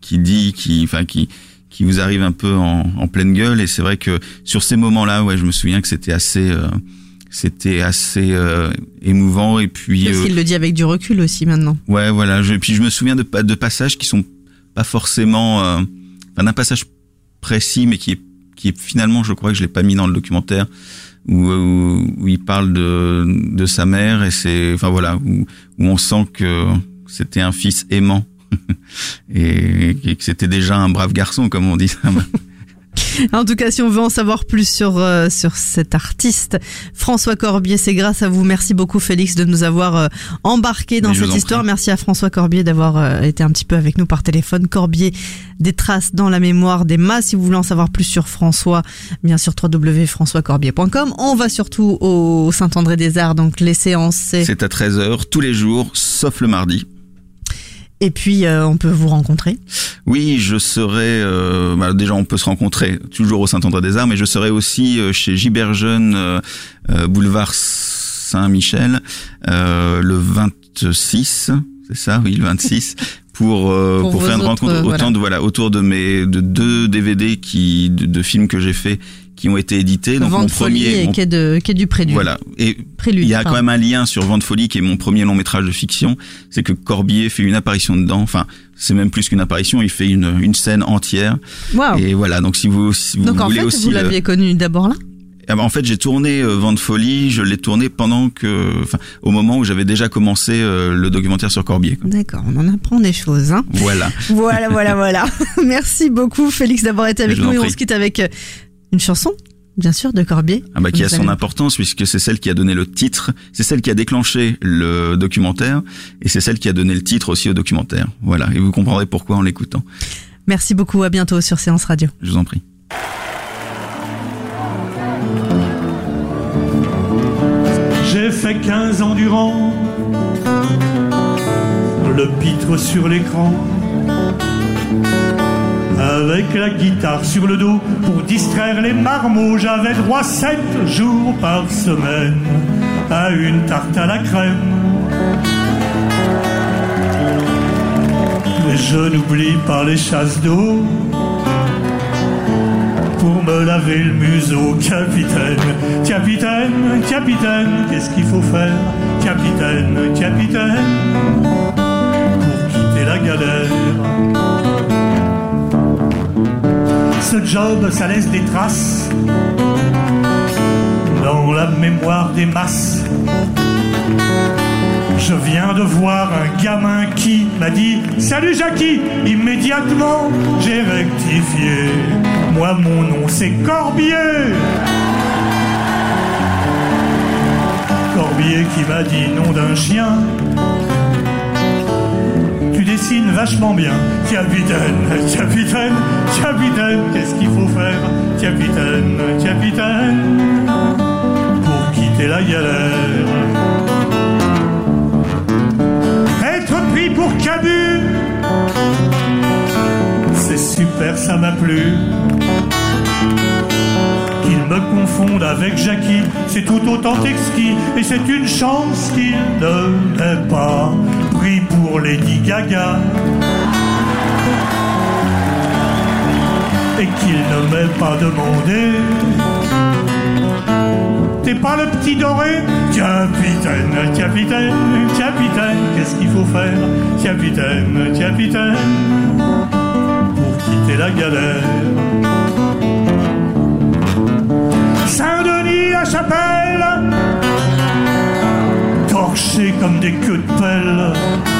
[SPEAKER 6] qui dit qui enfin qui qui vous arrivent un peu en, en pleine gueule. Et c'est vrai que sur ces moments-là ouais je me souviens que c'était assez euh, c'était assez euh, émouvant et puis
[SPEAKER 5] Parce
[SPEAKER 6] euh,
[SPEAKER 5] qu'il le dit avec du recul aussi maintenant.
[SPEAKER 6] Ouais, voilà. Je, puis je me souviens de, de passages qui sont pas forcément, euh, enfin, d'un passage précis, mais qui est, qui est finalement, je crois que je l'ai pas mis dans le documentaire, où, où, où il parle de, de sa mère et c'est, enfin voilà, où, où on sent que c'était un fils aimant et, et que c'était déjà un brave garçon, comme on dit.
[SPEAKER 5] En tout cas, si on veut en savoir plus sur euh, sur cet artiste, François Corbier, c'est grâce à vous. Merci beaucoup, Félix, de nous avoir euh, embarqué dans cette histoire. Merci à François Corbier d'avoir euh, été un petit peu avec nous par téléphone. Corbier, des traces dans la mémoire des masses. Si vous voulez en savoir plus sur François, bien sûr www.françoiscorbier.com. On va surtout au Saint-André des Arts, donc les séances. c'est-
[SPEAKER 6] C'est à 13h tous les jours, sauf le mardi.
[SPEAKER 5] Et puis on peut vous rencontrer.
[SPEAKER 6] Oui, je serai. Euh, bah, déjà, on peut se rencontrer toujours au Saint-André-des-Arts, mais je serai aussi euh, chez Giberjeune, euh, euh, boulevard Saint-Michel, euh, le 26. C'est ça, oui, le 26. Pour, euh,
[SPEAKER 5] Pour
[SPEAKER 6] pour,
[SPEAKER 5] vos
[SPEAKER 6] faire une
[SPEAKER 5] autres,
[SPEAKER 6] rencontre autant
[SPEAKER 5] voilà.
[SPEAKER 6] de voilà autour de mes de deux DVD qui de, de films que j'ai fait qui ont été édités donc
[SPEAKER 5] Vente
[SPEAKER 6] mon premier
[SPEAKER 5] et
[SPEAKER 6] mon-
[SPEAKER 5] quai, de, quai du Prélude.
[SPEAKER 6] voilà. Et
[SPEAKER 5] Prélude,
[SPEAKER 6] il y a quand même un lien sur Vente Folie, qui est mon premier long métrage de fiction. C'est que Corbier fait une apparition dedans. Enfin, c'est même plus qu'une apparition. Il fait une, une scène entière.
[SPEAKER 5] Waouh.
[SPEAKER 6] Et voilà. Donc si vous, si vous
[SPEAKER 5] Donc en fait,
[SPEAKER 6] aussi.
[SPEAKER 5] vous
[SPEAKER 6] le-
[SPEAKER 5] l'aviez connu d'abord là?
[SPEAKER 6] Ah bah, en fait, j'ai tourné euh, Vente Folie. Je l'ai tourné pendant que, enfin, au moment où j'avais déjà commencé euh, le documentaire sur Corbier.
[SPEAKER 5] D'accord, on en apprend des choses. Hein
[SPEAKER 6] Voilà.
[SPEAKER 5] voilà, voilà, voilà. Merci beaucoup, Félix, d'avoir été avec nous. Et on se quitte avec euh, une chanson, bien sûr, de Corbier.
[SPEAKER 6] Ah bah, qui a son importance puisque c'est celle qui a donné le titre, c'est celle qui a déclenché le documentaire et c'est celle qui a donné le titre aussi au documentaire. Voilà, et vous comprendrez pourquoi en l'écoutant.
[SPEAKER 5] Merci beaucoup, à bientôt sur Séance Radio.
[SPEAKER 6] Je vous en prie.
[SPEAKER 8] J'ai fait 15 ans durant le pitre sur l'écran avec la guitare sur le dos pour distraire les marmots. J'avais droit 7 jours par semaine à une tarte à la crème. Mais je n'oublie pas les chasses d'eau pour me laver le museau, capitaine, capitaine, capitaine, qu'est-ce qu'il faut faire, capitaine, capitaine, pour quitter la galère. Job, ça laisse des traces dans la mémoire des masses. Je viens de voir un gamin qui m'a dit Salut Jackie Immédiatement, j'ai rectifié. Moi, mon nom, c'est Corbier. Corbier qui m'a dit nom d'un chien. Vachement bien. Capitaine, capitaine, capitaine, qu'est-ce qu'il faut faire? Capitaine, capitaine, pour quitter la galère. Être pris pour Cabu, c'est super, ça m'a plu. Qu'il me confonde avec Jackie, c'est tout autant exquis, et c'est une chance qu'il ne m'ait pas pour Lady Gaga. Et qu'il ne m'ait pas demandé T'es pas le petit doré? Capitaine, capitaine, capitaine, qu'est-ce qu'il faut faire? Capitaine, capitaine, pour quitter la galère. Saint-Denis, la chapelle, torchés comme des queues de pelle.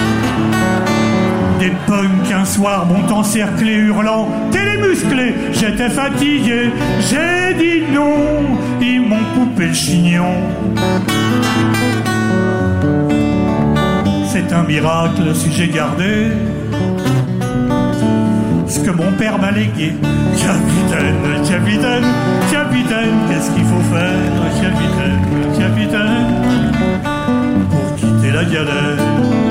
[SPEAKER 8] Des punks un soir m'ont encerclé hurlant T'es les musclés J'étais fatigué, j'ai dit non Ils m'ont coupé le chignon C'est un miracle si j'ai gardé ce que mon père m'a légué. Capitaine, capitaine, capitaine, qu'est-ce qu'il faut faire Capitaine, capitaine, pour quitter la galère?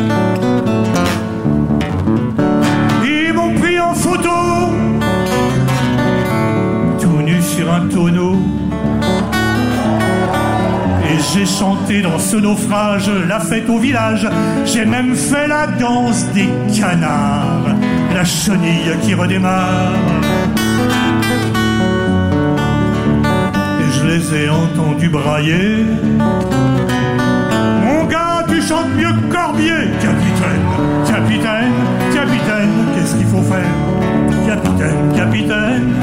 [SPEAKER 8] Et j'ai chanté dans ce naufrage la fête au village. J'ai même fait la danse des canards, la chenille qui redémarre. Et je les ai entendus brailler. Mon gars, tu chantes mieux que Corbier, capitaine, capitaine, capitaine, qu'est-ce qu'il faut faire? Capitaine, capitaine,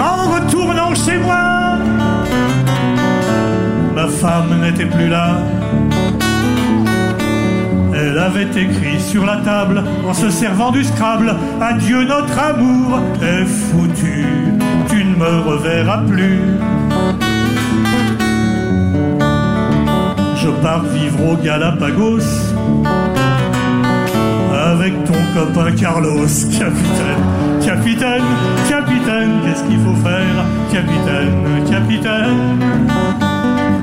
[SPEAKER 8] En retournant chez moi, ma femme n'était plus là. Elle avait écrit sur la table, en se servant du Scrabble, Adieu notre amour est foutu, tu ne me reverras plus. Je pars vivre au Galapagos ton copain Carlos, capitaine, capitaine, capitaine, qu'est-ce qu'il faut faire, capitaine, capitaine,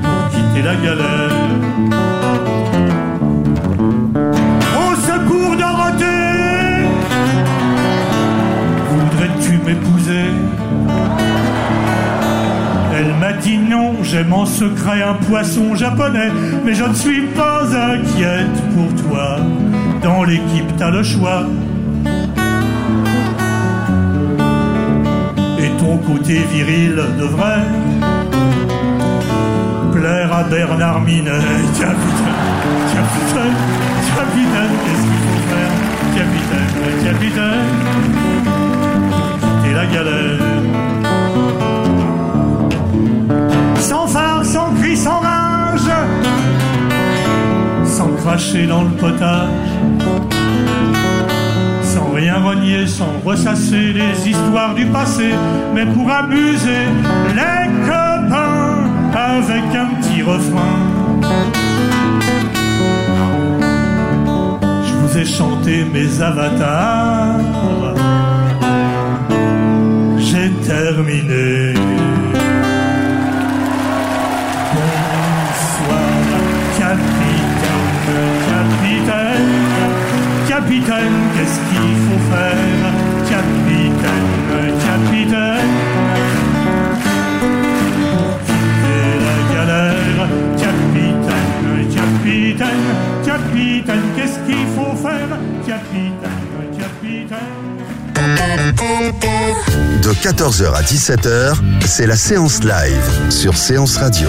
[SPEAKER 8] pour quitter la galère. Au secours Dorothée, voudrais-tu m'épouser? Elle m'a dit non, j'aime en secret un poisson japonais, mais je ne suis pas inquiète pour toi. Dans l'équipe, t'as le choix. Et ton côté viril devrait plaire à Bernard Minet. Capitaine, capitaine, capitaine, qu'est-ce qu'il faut faire? Capitaine, capitaine, quitter la galère. Sans phare, sans rage, sans cracher dans le potage, sans rien renier, sans ressasser les histoires du passé, mais pour amuser les copains avec un petit refrain. Je vous ai chanté mes avatars, j'ai terminé. Capitaine, qu'est-ce qu'il faut faire? Capitaine, capitaine, quitter la galère. Capitaine, capitaine, capitaine, qu'est-ce qu'il faut faire? Capitaine, capitaine.
[SPEAKER 4] De 14h à 17h, c'est la séance live sur Séance Radio.